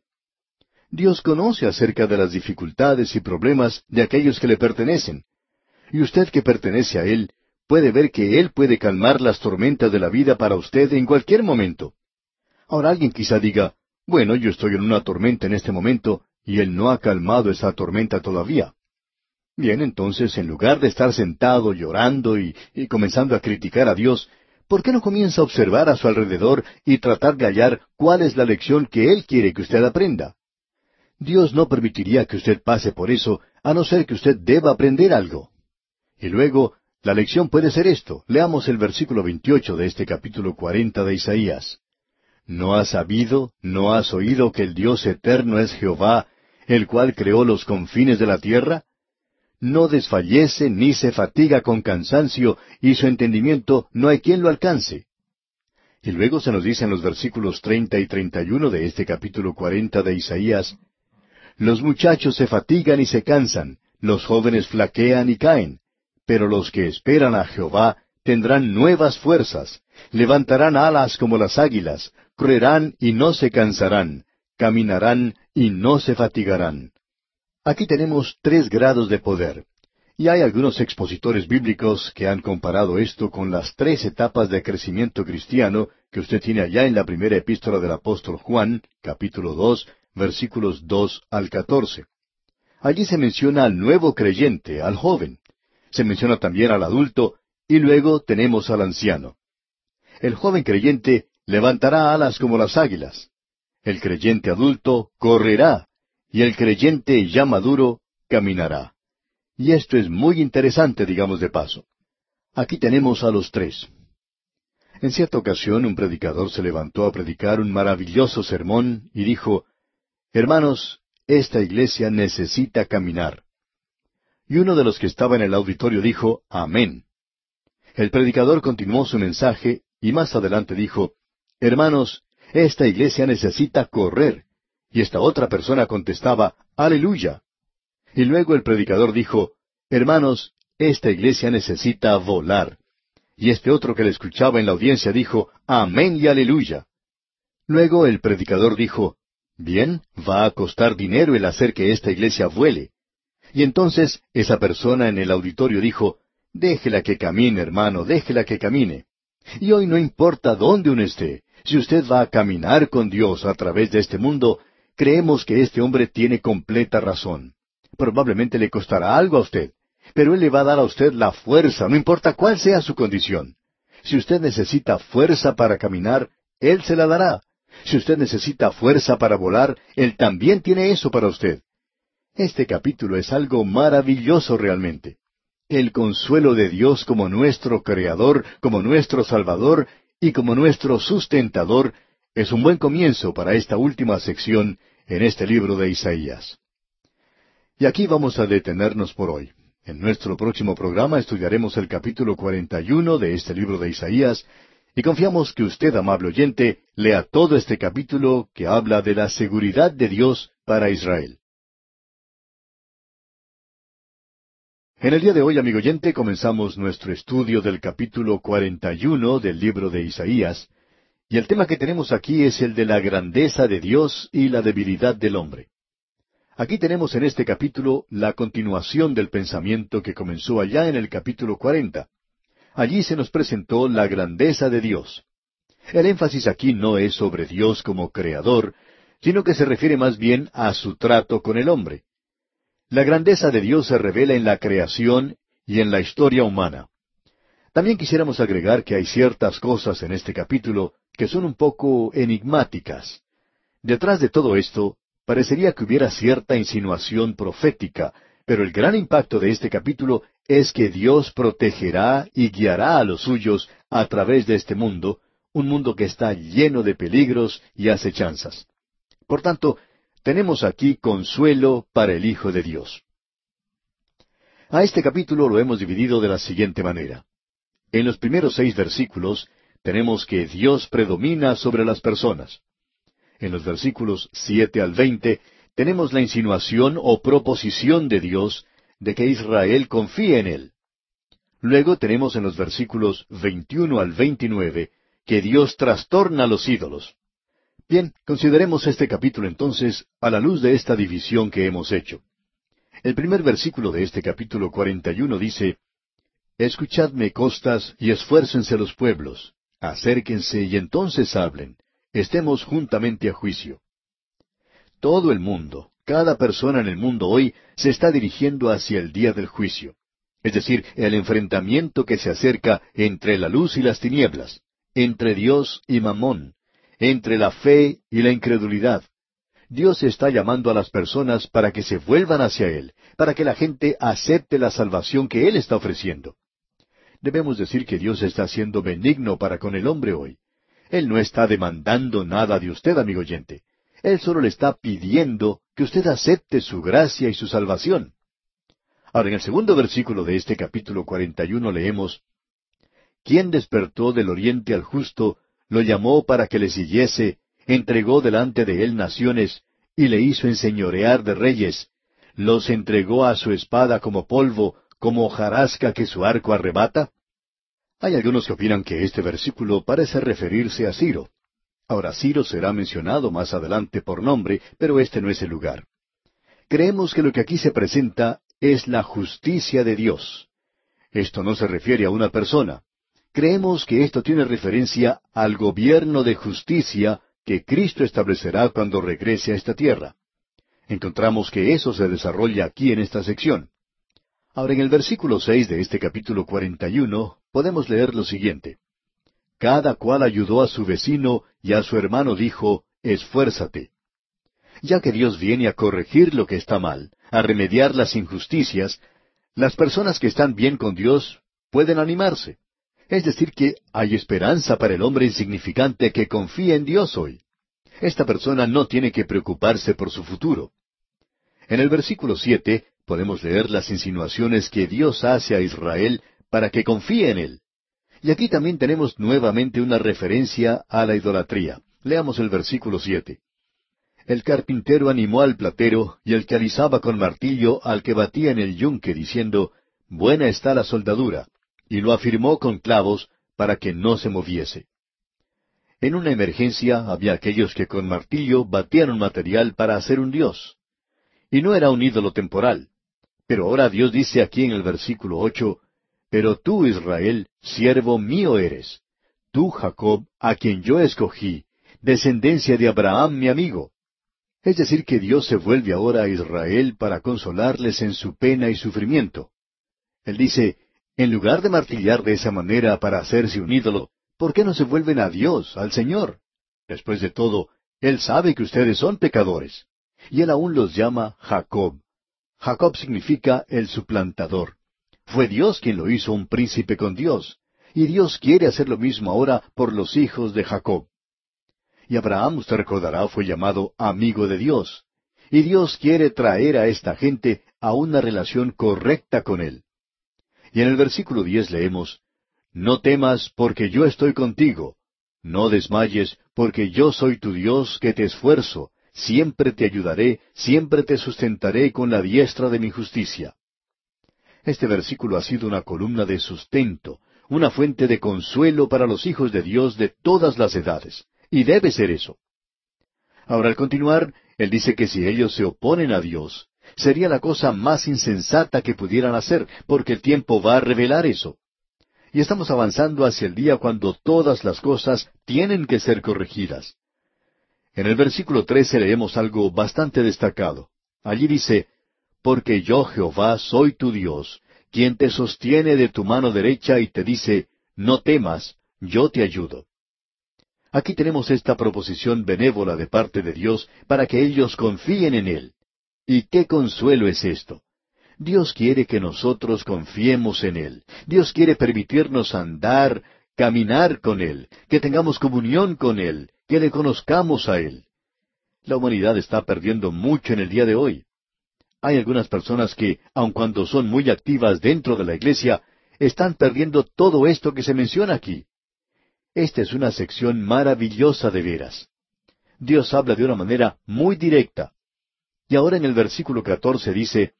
Dios conoce acerca de las dificultades y problemas de aquellos que le pertenecen. Y usted que pertenece a Él puede ver que Él puede calmar las tormentas de la vida para usted en cualquier momento. Ahora alguien quizá diga, bueno, yo estoy en una tormenta en este momento y Él no ha calmado esa tormenta todavía. Bien, entonces, en lugar de estar sentado llorando y, comenzando a criticar a Dios, ¿por qué no comienza a observar a su alrededor y tratar de hallar cuál es la lección que Él quiere que usted aprenda? Dios no permitiría que usted pase por eso, a no ser que usted deba aprender algo. Y luego, la lección puede ser esto. Leamos el versículo 28 de este capítulo 40 de Isaías. ¿No has sabido, no has oído que el Dios eterno es Jehová, el cual creó los confines de la tierra? No desfallece ni se fatiga con cansancio, y su entendimiento no hay quien lo alcance. Y luego se nos dice en los versículos treinta y treinta y uno de este capítulo cuarenta de Isaías, Los muchachos se fatigan y se cansan, los jóvenes flaquean y caen, pero los que esperan a Jehová tendrán nuevas fuerzas, levantarán alas como las águilas, correrán y no se cansarán, caminarán y no se fatigarán. Aquí tenemos tres grados de poder. Y hay algunos expositores bíblicos que han comparado esto con las tres etapas de crecimiento cristiano que usted tiene allá en la primera epístola del apóstol Juan, capítulo dos, versículos dos al catorce. Allí se menciona al nuevo creyente, al joven. Se menciona también al adulto, y luego tenemos al anciano. El joven creyente levantará alas como las águilas. El creyente adulto correrá y el creyente ya maduro caminará. Y esto es muy interesante, digamos de paso. Aquí tenemos a los tres. En cierta ocasión un predicador se levantó a predicar un maravilloso sermón y dijo, Hermanos, esta iglesia necesita caminar. Y uno de los que estaba en el auditorio dijo, Amén. El predicador continuó su mensaje y más adelante dijo, Hermanos, esta iglesia necesita correr. Y esta otra persona contestaba, Aleluya. Y luego el predicador dijo, Hermanos, esta iglesia necesita volar. Y este otro que le escuchaba en la audiencia dijo, Amén y aleluya. Luego el predicador dijo, Bien, va a costar dinero el hacer que esta iglesia vuele. Y entonces esa persona en el auditorio dijo, Déjela que camine, hermano, déjela que camine. Y hoy no importa dónde uno esté, si usted va a caminar con Dios a través de este mundo, Creemos que este hombre tiene completa razón. Probablemente le costará algo a usted, pero Él le va a dar a usted la fuerza, no importa cuál sea su condición. Si usted necesita fuerza para caminar, Él se la dará. Si usted necesita fuerza para volar, Él también tiene eso para usted. Este capítulo es algo maravilloso realmente. El consuelo de Dios como nuestro Creador, como nuestro Salvador y como nuestro sustentador es un buen comienzo para esta última sección en este libro de Isaías. Y aquí vamos a detenernos por hoy. En nuestro próximo programa estudiaremos el capítulo 41 de este libro de Isaías y confiamos que usted, amable oyente, lea todo este capítulo que habla de la seguridad de Dios para Israel. En el día de hoy, amigo oyente, comenzamos nuestro estudio del capítulo 41 del libro de Isaías, y el tema que tenemos aquí es el de la grandeza de Dios y la debilidad del hombre. Aquí tenemos en este capítulo la continuación del pensamiento que comenzó allá en el capítulo cuarenta. Allí se nos presentó la grandeza de Dios. El énfasis aquí no es sobre Dios como creador, sino que se refiere más bien a su trato con el hombre. La grandeza de Dios se revela en la creación y en la historia humana. También quisiéramos agregar que hay ciertas cosas en este capítulo que son un poco enigmáticas. Detrás de todo esto, parecería que hubiera cierta insinuación profética, pero el gran impacto de este capítulo es que Dios protegerá y guiará a los suyos a través de este mundo, un mundo que está lleno de peligros y acechanzas. Por tanto, tenemos aquí consuelo para el Hijo de Dios. A este capítulo lo hemos dividido de la siguiente manera. En los primeros seis versículos tenemos que Dios predomina sobre las personas. En los versículos siete al veinte tenemos la insinuación o proposición de Dios de que Israel confíe en Él. Luego tenemos en los versículos 21 al 29 que Dios trastorna los ídolos. Bien, consideremos este capítulo entonces a la luz de esta división que hemos hecho. El primer versículo de este capítulo 41 dice, Escuchadme costas y esfuércense los pueblos, acérquense y entonces hablen, estemos juntamente a juicio. Todo el mundo, cada persona en el mundo hoy se está dirigiendo hacia el día del juicio, es decir, el enfrentamiento que se acerca entre la luz y las tinieblas, entre Dios y Mamón, entre la fe y la incredulidad. Dios está llamando a las personas para que se vuelvan hacia Él, para que la gente acepte la salvación que Él está ofreciendo. Debemos decir que Dios está siendo benigno para con el hombre hoy. Él no está demandando nada de usted, amigo oyente. Él solo le está pidiendo que usted acepte su gracia y su salvación. Ahora, en el segundo versículo de este capítulo 41 leemos, ¿Quién despertó del oriente al justo, lo llamó para que le siguiese, entregó delante de él naciones, y le hizo enseñorear de reyes, los entregó a su espada como polvo, como hojarasca que su arco arrebata? Hay algunos que opinan que este versículo parece referirse a Ciro. Ahora, Ciro será mencionado más adelante por nombre, pero este no es el lugar. Creemos que lo que aquí se presenta es la justicia de Dios. Esto no se refiere a una persona. Creemos que esto tiene referencia al gobierno de justicia que Cristo establecerá cuando regrese a esta tierra. Encontramos que eso se desarrolla aquí en esta sección. Ahora, en el versículo seis de este capítulo cuarenta y uno podemos leer lo siguiente. Cada cual ayudó a su vecino y a su hermano dijo, Esfuérzate. Ya que Dios viene a corregir lo que está mal, a remediar las injusticias, las personas que están bien con Dios pueden animarse. Es decir, que hay esperanza para el hombre insignificante que confía en Dios hoy. Esta persona no tiene que preocuparse por su futuro. En el versículo siete podemos leer las insinuaciones que Dios hace a Israel para que confíe en él. Y aquí también tenemos nuevamente una referencia a la idolatría. Leamos el versículo siete. El carpintero animó al platero y el que alisaba con martillo al que batía en el yunque, diciendo, Buena está la soldadura y lo afirmó con clavos para que no se moviese. En una emergencia había aquellos que con martillo batían un material para hacer un dios. Y no era un ídolo temporal. Pero ahora Dios dice aquí en el versículo ocho, Pero tú, Israel, siervo mío eres. Tú, Jacob, a quien yo escogí, descendencia de Abraham mi amigo. Es decir, que Dios se vuelve ahora a Israel para consolarles en su pena y sufrimiento. Él dice, en lugar de martillar de esa manera para hacerse un ídolo, ¿por qué no se vuelven a Dios, al Señor? Después de todo, Él sabe que ustedes son pecadores. Y Él aún los llama Jacob. Jacob significa el suplantador. Fue Dios quien lo hizo un príncipe con Dios. Y Dios quiere hacer lo mismo ahora por los hijos de Jacob. Y Abraham, usted recordará, fue llamado amigo de Dios. Y Dios quiere traer a esta gente a una relación correcta con Él. Y en el versículo diez leemos, No temas porque yo estoy contigo, no desmayes porque yo soy tu Dios que te esfuerzo, siempre te ayudaré, siempre te sustentaré con la diestra de mi justicia. Este versículo ha sido una columna de sustento, una fuente de consuelo para los hijos de Dios de todas las edades, y debe ser eso. Ahora al continuar, él dice que si ellos se oponen a Dios, sería la cosa más insensata que pudieran hacer, porque el tiempo va a revelar eso. Y estamos avanzando hacia el día cuando todas las cosas tienen que ser corregidas. En el versículo trece leemos algo bastante destacado. Allí dice, Porque yo Jehová soy tu Dios, quien te sostiene de tu mano derecha y te dice, No temas, yo te ayudo. Aquí tenemos esta proposición benévola de parte de Dios para que ellos confíen en Él. Y qué consuelo es esto. Dios quiere que nosotros confiemos en Él. Dios quiere permitirnos andar, caminar con Él, que tengamos comunión con Él, que le conozcamos a Él. La humanidad está perdiendo mucho en el día de hoy. Hay algunas personas que, aun cuando son muy activas dentro de la iglesia, están perdiendo todo esto que se menciona aquí. Esta es una sección maravillosa de veras. Dios habla de una manera muy directa. Y ahora en el versículo catorce dice,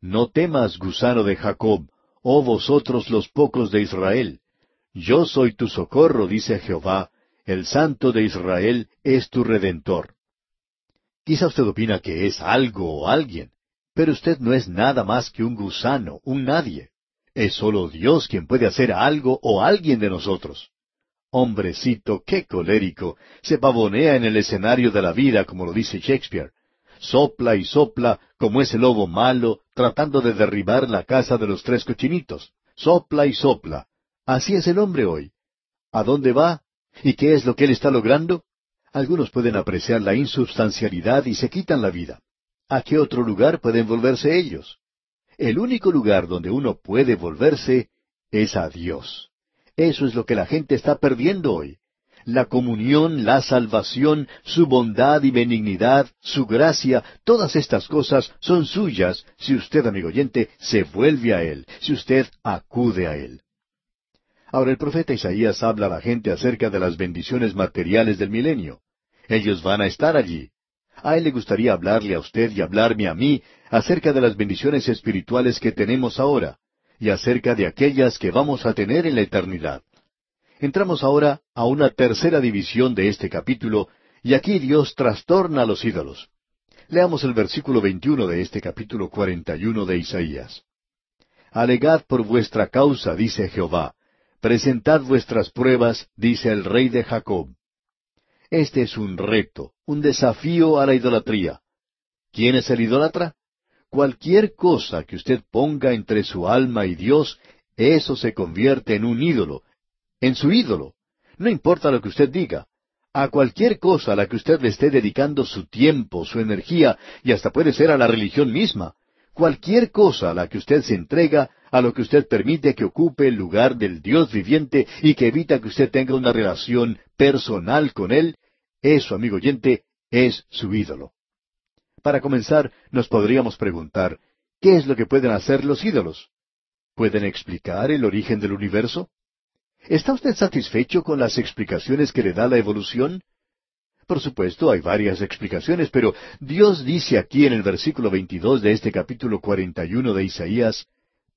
No temas, gusano de Jacob, oh vosotros los pocos de Israel. Yo soy tu socorro, dice Jehová, el Santo de Israel es tu redentor. Quizá usted opina que es algo o alguien, pero usted no es nada más que un gusano, un nadie. Es solo Dios quien puede hacer algo o alguien de nosotros. Hombrecito, qué colérico, se pavonea en el escenario de la vida, como lo dice Shakespeare. Sopla y sopla como ese lobo malo, tratando de derribar la casa de los tres cochinitos. Sopla y sopla. Así es el hombre hoy. ¿A dónde va? ¿Y qué es lo que él está logrando? Algunos pueden apreciar la insubstancialidad y se quitan la vida. ¿A qué otro lugar pueden volverse ellos? El único lugar donde uno puede volverse es a Dios. Eso es lo que la gente está perdiendo hoy. La comunión, la salvación, su bondad y benignidad, su gracia, todas estas cosas son suyas si usted, amigo oyente, se vuelve a Él, si usted acude a Él. Ahora el profeta Isaías habla a la gente acerca de las bendiciones materiales del milenio. Ellos van a estar allí. A él le gustaría hablarle a usted y hablarme a mí acerca de las bendiciones espirituales que tenemos ahora y acerca de aquellas que vamos a tener en la eternidad. Entramos ahora a una tercera división de este capítulo y aquí Dios trastorna a los ídolos. Leamos el versículo 21 de este capítulo 41 de Isaías. Alegad por vuestra causa, dice Jehová. Presentad vuestras pruebas, dice el rey de Jacob. Este es un reto, un desafío a la idolatría. ¿Quién es el idólatra? Cualquier cosa que usted ponga entre su alma y Dios, eso se convierte en un ídolo, en su ídolo. No importa lo que usted diga. A cualquier cosa a la que usted le esté dedicando su tiempo, su energía, y hasta puede ser a la religión misma. Cualquier cosa a la que usted se entrega, a lo que usted permite que ocupe el lugar del Dios viviente y que evita que usted tenga una relación personal con Él, eso, amigo oyente, es su ídolo. Para comenzar, nos podríamos preguntar, ¿qué es lo que pueden hacer los ídolos? ¿Pueden explicar el origen del universo? ¿Está usted satisfecho con las explicaciones que le da la evolución? Por supuesto, hay varias explicaciones, pero Dios dice aquí en el versículo 22 de este capítulo 41 de Isaías,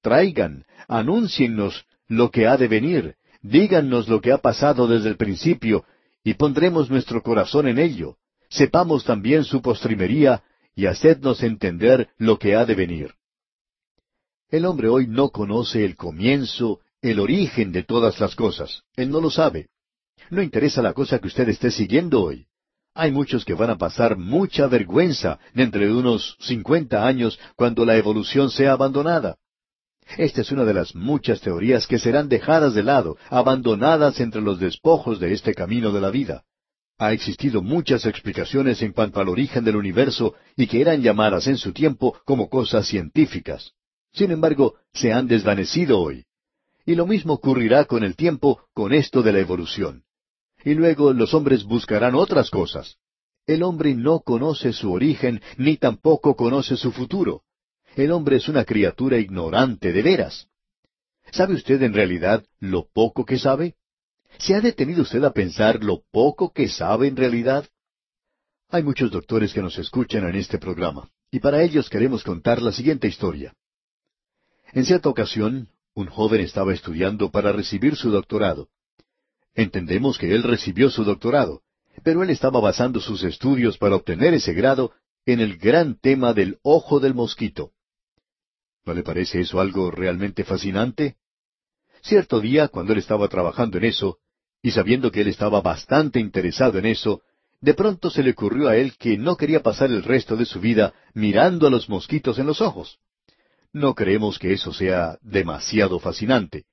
Traigan, anúnciennos lo que ha de venir, díganos lo que ha pasado desde el principio, y pondremos nuestro corazón en ello. Sepamos también su postrimería, y hacednos entender lo que ha de venir. El hombre hoy no conoce el comienzo, el origen de todas las cosas. Él no lo sabe. No interesa la cosa que usted esté siguiendo hoy. Hay muchos que van a pasar mucha vergüenza dentro de unos cincuenta años cuando la evolución sea abandonada. Esta es una de las muchas teorías que serán dejadas de lado, abandonadas entre los despojos de este camino de la vida. Ha existido muchas explicaciones en cuanto al origen del universo y que eran llamadas en su tiempo como cosas científicas. Sin embargo, se han desvanecido hoy. Y lo mismo ocurrirá con el tiempo con esto de la evolución. Y luego los hombres buscarán otras cosas. El hombre no conoce su origen ni tampoco conoce su futuro. El hombre es una criatura ignorante de veras. ¿Sabe usted en realidad lo poco que sabe? ¿Se ha detenido usted a pensar lo poco que sabe en realidad? Hay muchos doctores que nos escuchan en este programa, y para ellos queremos contar la siguiente historia. En cierta ocasión, un joven estaba estudiando para recibir su doctorado. Entendemos que él recibió su doctorado, pero él estaba basando sus estudios para obtener ese grado en el gran tema del ojo del mosquito. ¿No le parece eso algo realmente fascinante? Cierto día, cuando él estaba trabajando en eso, y sabiendo que él estaba bastante interesado en eso, de pronto se le ocurrió a él que no quería pasar el resto de su vida mirando a los mosquitos en los ojos. No creemos que eso sea demasiado fascinante.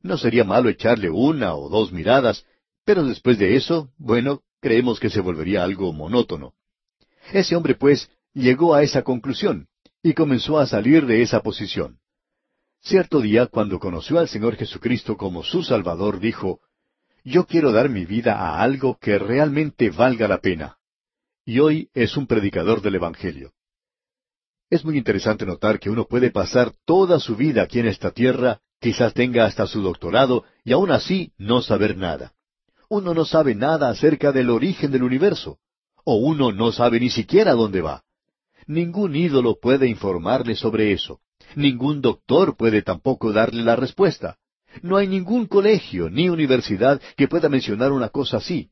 No sería malo echarle una o dos miradas, pero después de eso, bueno, creemos que se volvería algo monótono. Ese hombre, pues, llegó a esa conclusión y comenzó a salir de esa posición. Cierto día, cuando conoció al Señor Jesucristo como su Salvador, dijo, Yo quiero dar mi vida a algo que realmente valga la pena. Y hoy es un predicador del Evangelio. Es muy interesante notar que uno puede pasar toda su vida aquí en esta tierra, quizás tenga hasta su doctorado, y aún así no saber nada. Uno no sabe nada acerca del origen del universo, o uno no sabe ni siquiera dónde va. Ningún ídolo puede informarle sobre eso. Ningún doctor puede tampoco darle la respuesta. No hay ningún colegio ni universidad que pueda mencionar una cosa así.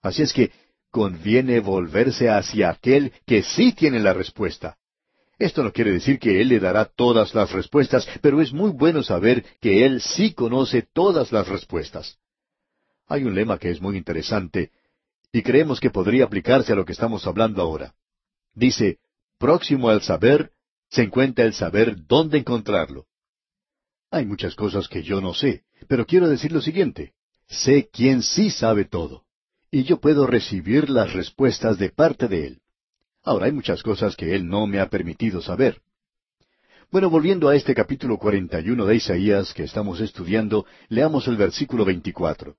Así es que conviene volverse hacia aquel que sí tiene la respuesta. Esto no quiere decir que Él le dará todas las respuestas, pero es muy bueno saber que Él sí conoce todas las respuestas. Hay un lema que es muy interesante y creemos que podría aplicarse a lo que estamos hablando ahora. Dice, próximo al saber, se encuentra el saber dónde encontrarlo. Hay muchas cosas que yo no sé, pero quiero decir lo siguiente. Sé quién sí sabe todo, y yo puedo recibir las respuestas de parte de Él. Ahora hay muchas cosas que Él no me ha permitido saber. Bueno, volviendo a este capítulo 41 de Isaías que estamos estudiando, leamos el versículo 24.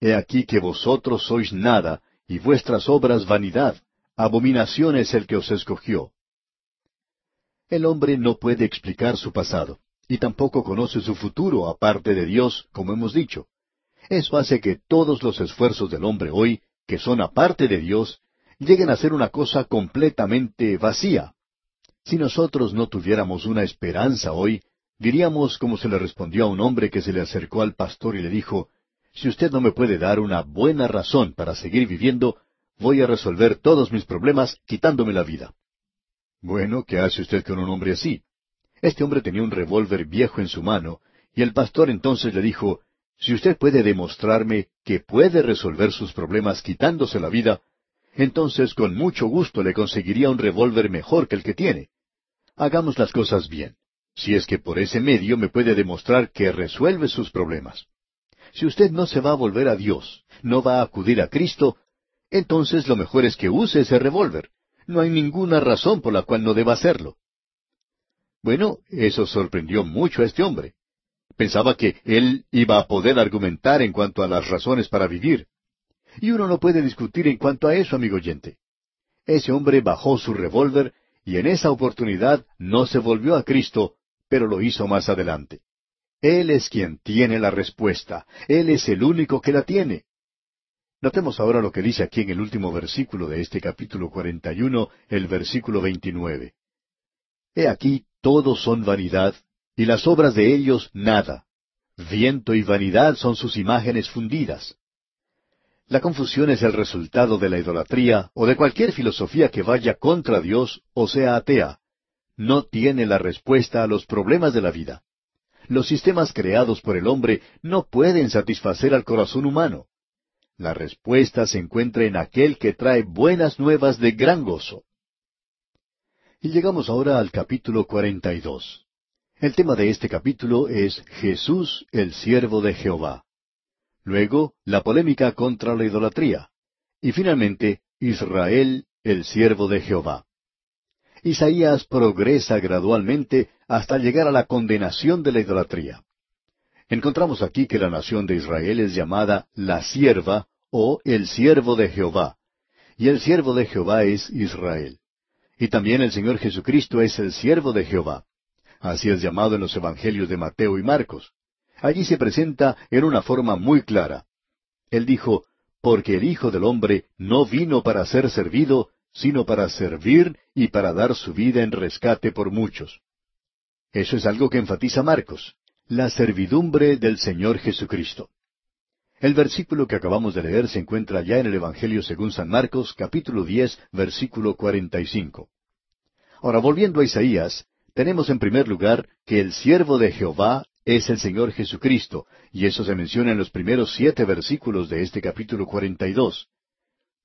He aquí que vosotros sois nada, y vuestras obras vanidad, abominación es el que os escogió. El hombre no puede explicar su pasado, y tampoco conoce su futuro aparte de Dios, como hemos dicho. Eso hace que todos los esfuerzos del hombre hoy, que son aparte de Dios, lleguen a ser una cosa completamente vacía. Si nosotros no tuviéramos una esperanza hoy, diríamos como se le respondió a un hombre que se le acercó al pastor y le dijo, Si usted no me puede dar una buena razón para seguir viviendo, voy a resolver todos mis problemas quitándome la vida. Bueno, ¿qué hace usted con un hombre así? Este hombre tenía un revólver viejo en su mano, y el pastor entonces le dijo, Si usted puede demostrarme que puede resolver sus problemas quitándose la vida, entonces con mucho gusto le conseguiría un revólver mejor que el que tiene. Hagamos las cosas bien, si es que por ese medio me puede demostrar que resuelve sus problemas. Si usted no se va a volver a Dios, no va a acudir a Cristo, entonces lo mejor es que use ese revólver. No hay ninguna razón por la cual no deba hacerlo. Bueno, eso sorprendió mucho a este hombre. Pensaba que él iba a poder argumentar en cuanto a las razones para vivir. Y uno no puede discutir en cuanto a eso, amigo oyente. Ese hombre bajó su revólver y en esa oportunidad no se volvió a Cristo, pero lo hizo más adelante. Él es quien tiene la respuesta. Él es el único que la tiene. Notemos ahora lo que dice aquí en el último versículo de este capítulo 41, el versículo 29. He aquí, todos son vanidad, y las obras de ellos nada. Viento y vanidad son sus imágenes fundidas. La confusión es el resultado de la idolatría o de cualquier filosofía que vaya contra Dios o sea atea. No tiene la respuesta a los problemas de la vida. Los sistemas creados por el hombre no pueden satisfacer al corazón humano. La respuesta se encuentra en aquel que trae buenas nuevas de gran gozo. Y llegamos ahora al capítulo 42. El tema de este capítulo es Jesús, el siervo de Jehová. Luego, la polémica contra la idolatría. Y finalmente, Israel, el siervo de Jehová. Isaías progresa gradualmente hasta llegar a la condenación de la idolatría. Encontramos aquí que la nación de Israel es llamada la sierva o el siervo de Jehová, y el siervo de Jehová es Israel. Y también el Señor Jesucristo es el siervo de Jehová. Así es llamado en los Evangelios de Mateo y Marcos. Allí se presenta en una forma muy clara. Él dijo, porque el Hijo del Hombre no vino para ser servido, sino para servir y para dar su vida en rescate por muchos. Eso es algo que enfatiza Marcos, la servidumbre del Señor Jesucristo. El versículo que acabamos de leer se encuentra ya en el Evangelio según San Marcos, capítulo diez, versículo cuarenta y cinco. Ahora, volviendo a Isaías, tenemos en primer lugar que el siervo de Jehová es el Señor Jesucristo, y eso se menciona en los primeros siete versículos de este capítulo cuarenta y dos.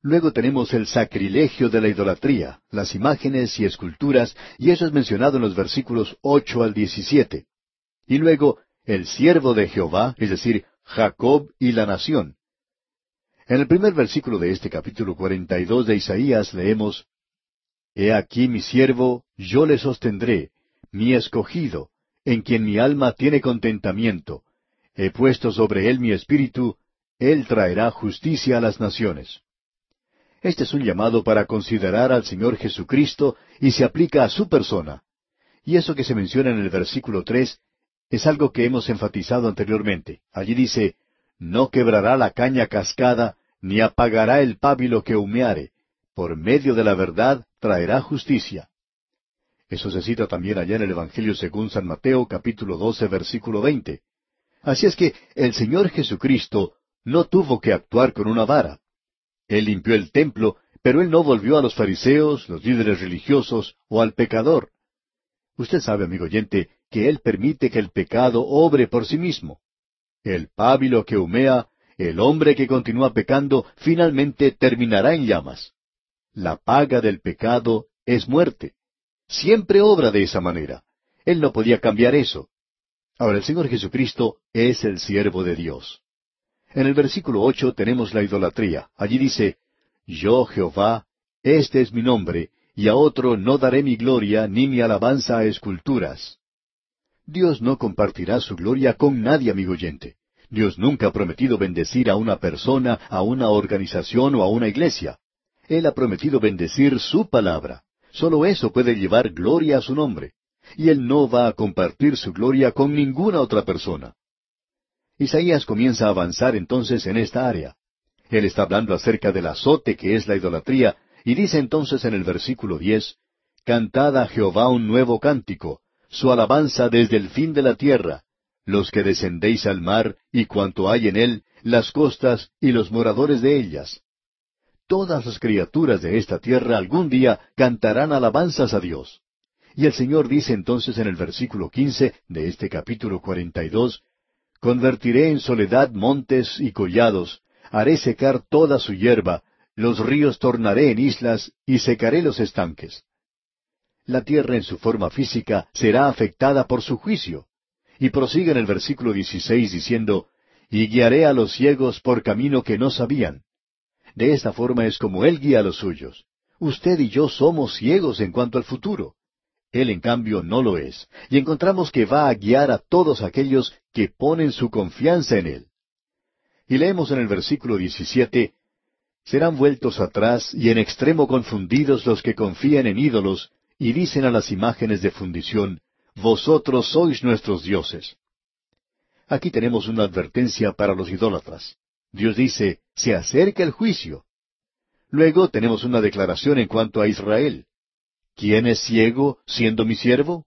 Luego tenemos el sacrilegio de la idolatría, las imágenes y esculturas, y eso es mencionado en los versículos ocho al diecisiete. Y luego, el siervo de Jehová, es decir, Jacob y la nación. En el primer versículo de este capítulo cuarenta y dos de Isaías leemos He aquí mi siervo, yo le sostendré, mi escogido, en quien mi alma tiene contentamiento. He puesto sobre él mi espíritu, él traerá justicia a las naciones. Este es un llamado para considerar al Señor Jesucristo y se aplica a su persona. Y eso que se menciona en el versículo tres es algo que hemos enfatizado anteriormente. Allí dice, No quebrará la caña cascada, ni apagará el pábilo que humeare. Por medio de la verdad traerá justicia. Eso se cita también allá en el Evangelio según San Mateo capítulo 12 versículo 20. Así es que el Señor Jesucristo no tuvo que actuar con una vara. Él limpió el templo, pero él no volvió a los fariseos, los líderes religiosos o al pecador. Usted sabe, amigo oyente, que Él permite que el pecado obre por sí mismo. El pábilo que humea, el hombre que continúa pecando, finalmente terminará en llamas. La paga del pecado es muerte. Siempre obra de esa manera. Él no podía cambiar eso. Ahora el Señor Jesucristo es el siervo de Dios. En el versículo ocho tenemos la idolatría. Allí dice, Yo Jehová, este es mi nombre, y a otro no daré mi gloria ni mi alabanza a esculturas. Dios no compartirá su gloria con nadie, amigo oyente. Dios nunca ha prometido bendecir a una persona, a una organización o a una iglesia. Él ha prometido bendecir su palabra. Solo eso puede llevar gloria a su nombre. Y Él no va a compartir su gloria con ninguna otra persona. Isaías comienza a avanzar entonces en esta área. Él está hablando acerca del azote que es la idolatría y dice entonces en el versículo diez, Cantad a Jehová un nuevo cántico, su alabanza desde el fin de la tierra, los que descendéis al mar y cuanto hay en él, las costas y los moradores de ellas. Todas las criaturas de esta tierra algún día cantarán alabanzas a Dios. Y el Señor dice entonces en el versículo quince de este capítulo cuarenta y dos, Convertiré en soledad montes y collados, haré secar toda su hierba, los ríos tornaré en islas y secaré los estanques. La tierra en su forma física será afectada por su juicio. Y prosigue en el versículo 16 diciendo, Y guiaré a los ciegos por camino que no sabían. De esta forma es como Él guía a los suyos. Usted y yo somos ciegos en cuanto al futuro. Él en cambio no lo es. Y encontramos que va a guiar a todos aquellos que ponen su confianza en Él. Y leemos en el versículo 17, Serán vueltos atrás y en extremo confundidos los que confían en ídolos y dicen a las imágenes de fundición, Vosotros sois nuestros dioses. Aquí tenemos una advertencia para los idólatras. Dios dice, se acerca el juicio. Luego tenemos una declaración en cuanto a Israel. ¿Quién es ciego siendo mi siervo?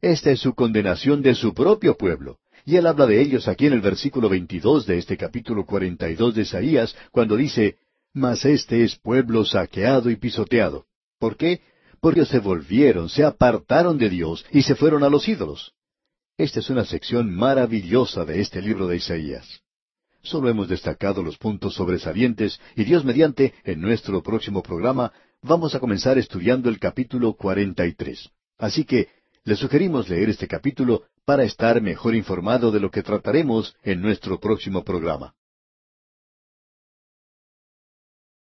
Esta es su condenación de su propio pueblo. Y él habla de ellos aquí en el versículo 22 de este capítulo 42 de Isaías, cuando dice, mas este es pueblo saqueado y pisoteado. ¿Por qué? Porque se volvieron, se apartaron de Dios y se fueron a los ídolos. Esta es una sección maravillosa de este libro de Isaías. Solo hemos destacado los puntos sobresalientes y Dios mediante, en nuestro próximo programa, vamos a comenzar estudiando el capítulo 43. Así que le sugerimos leer este capítulo para estar mejor informado de lo que trataremos en nuestro próximo programa.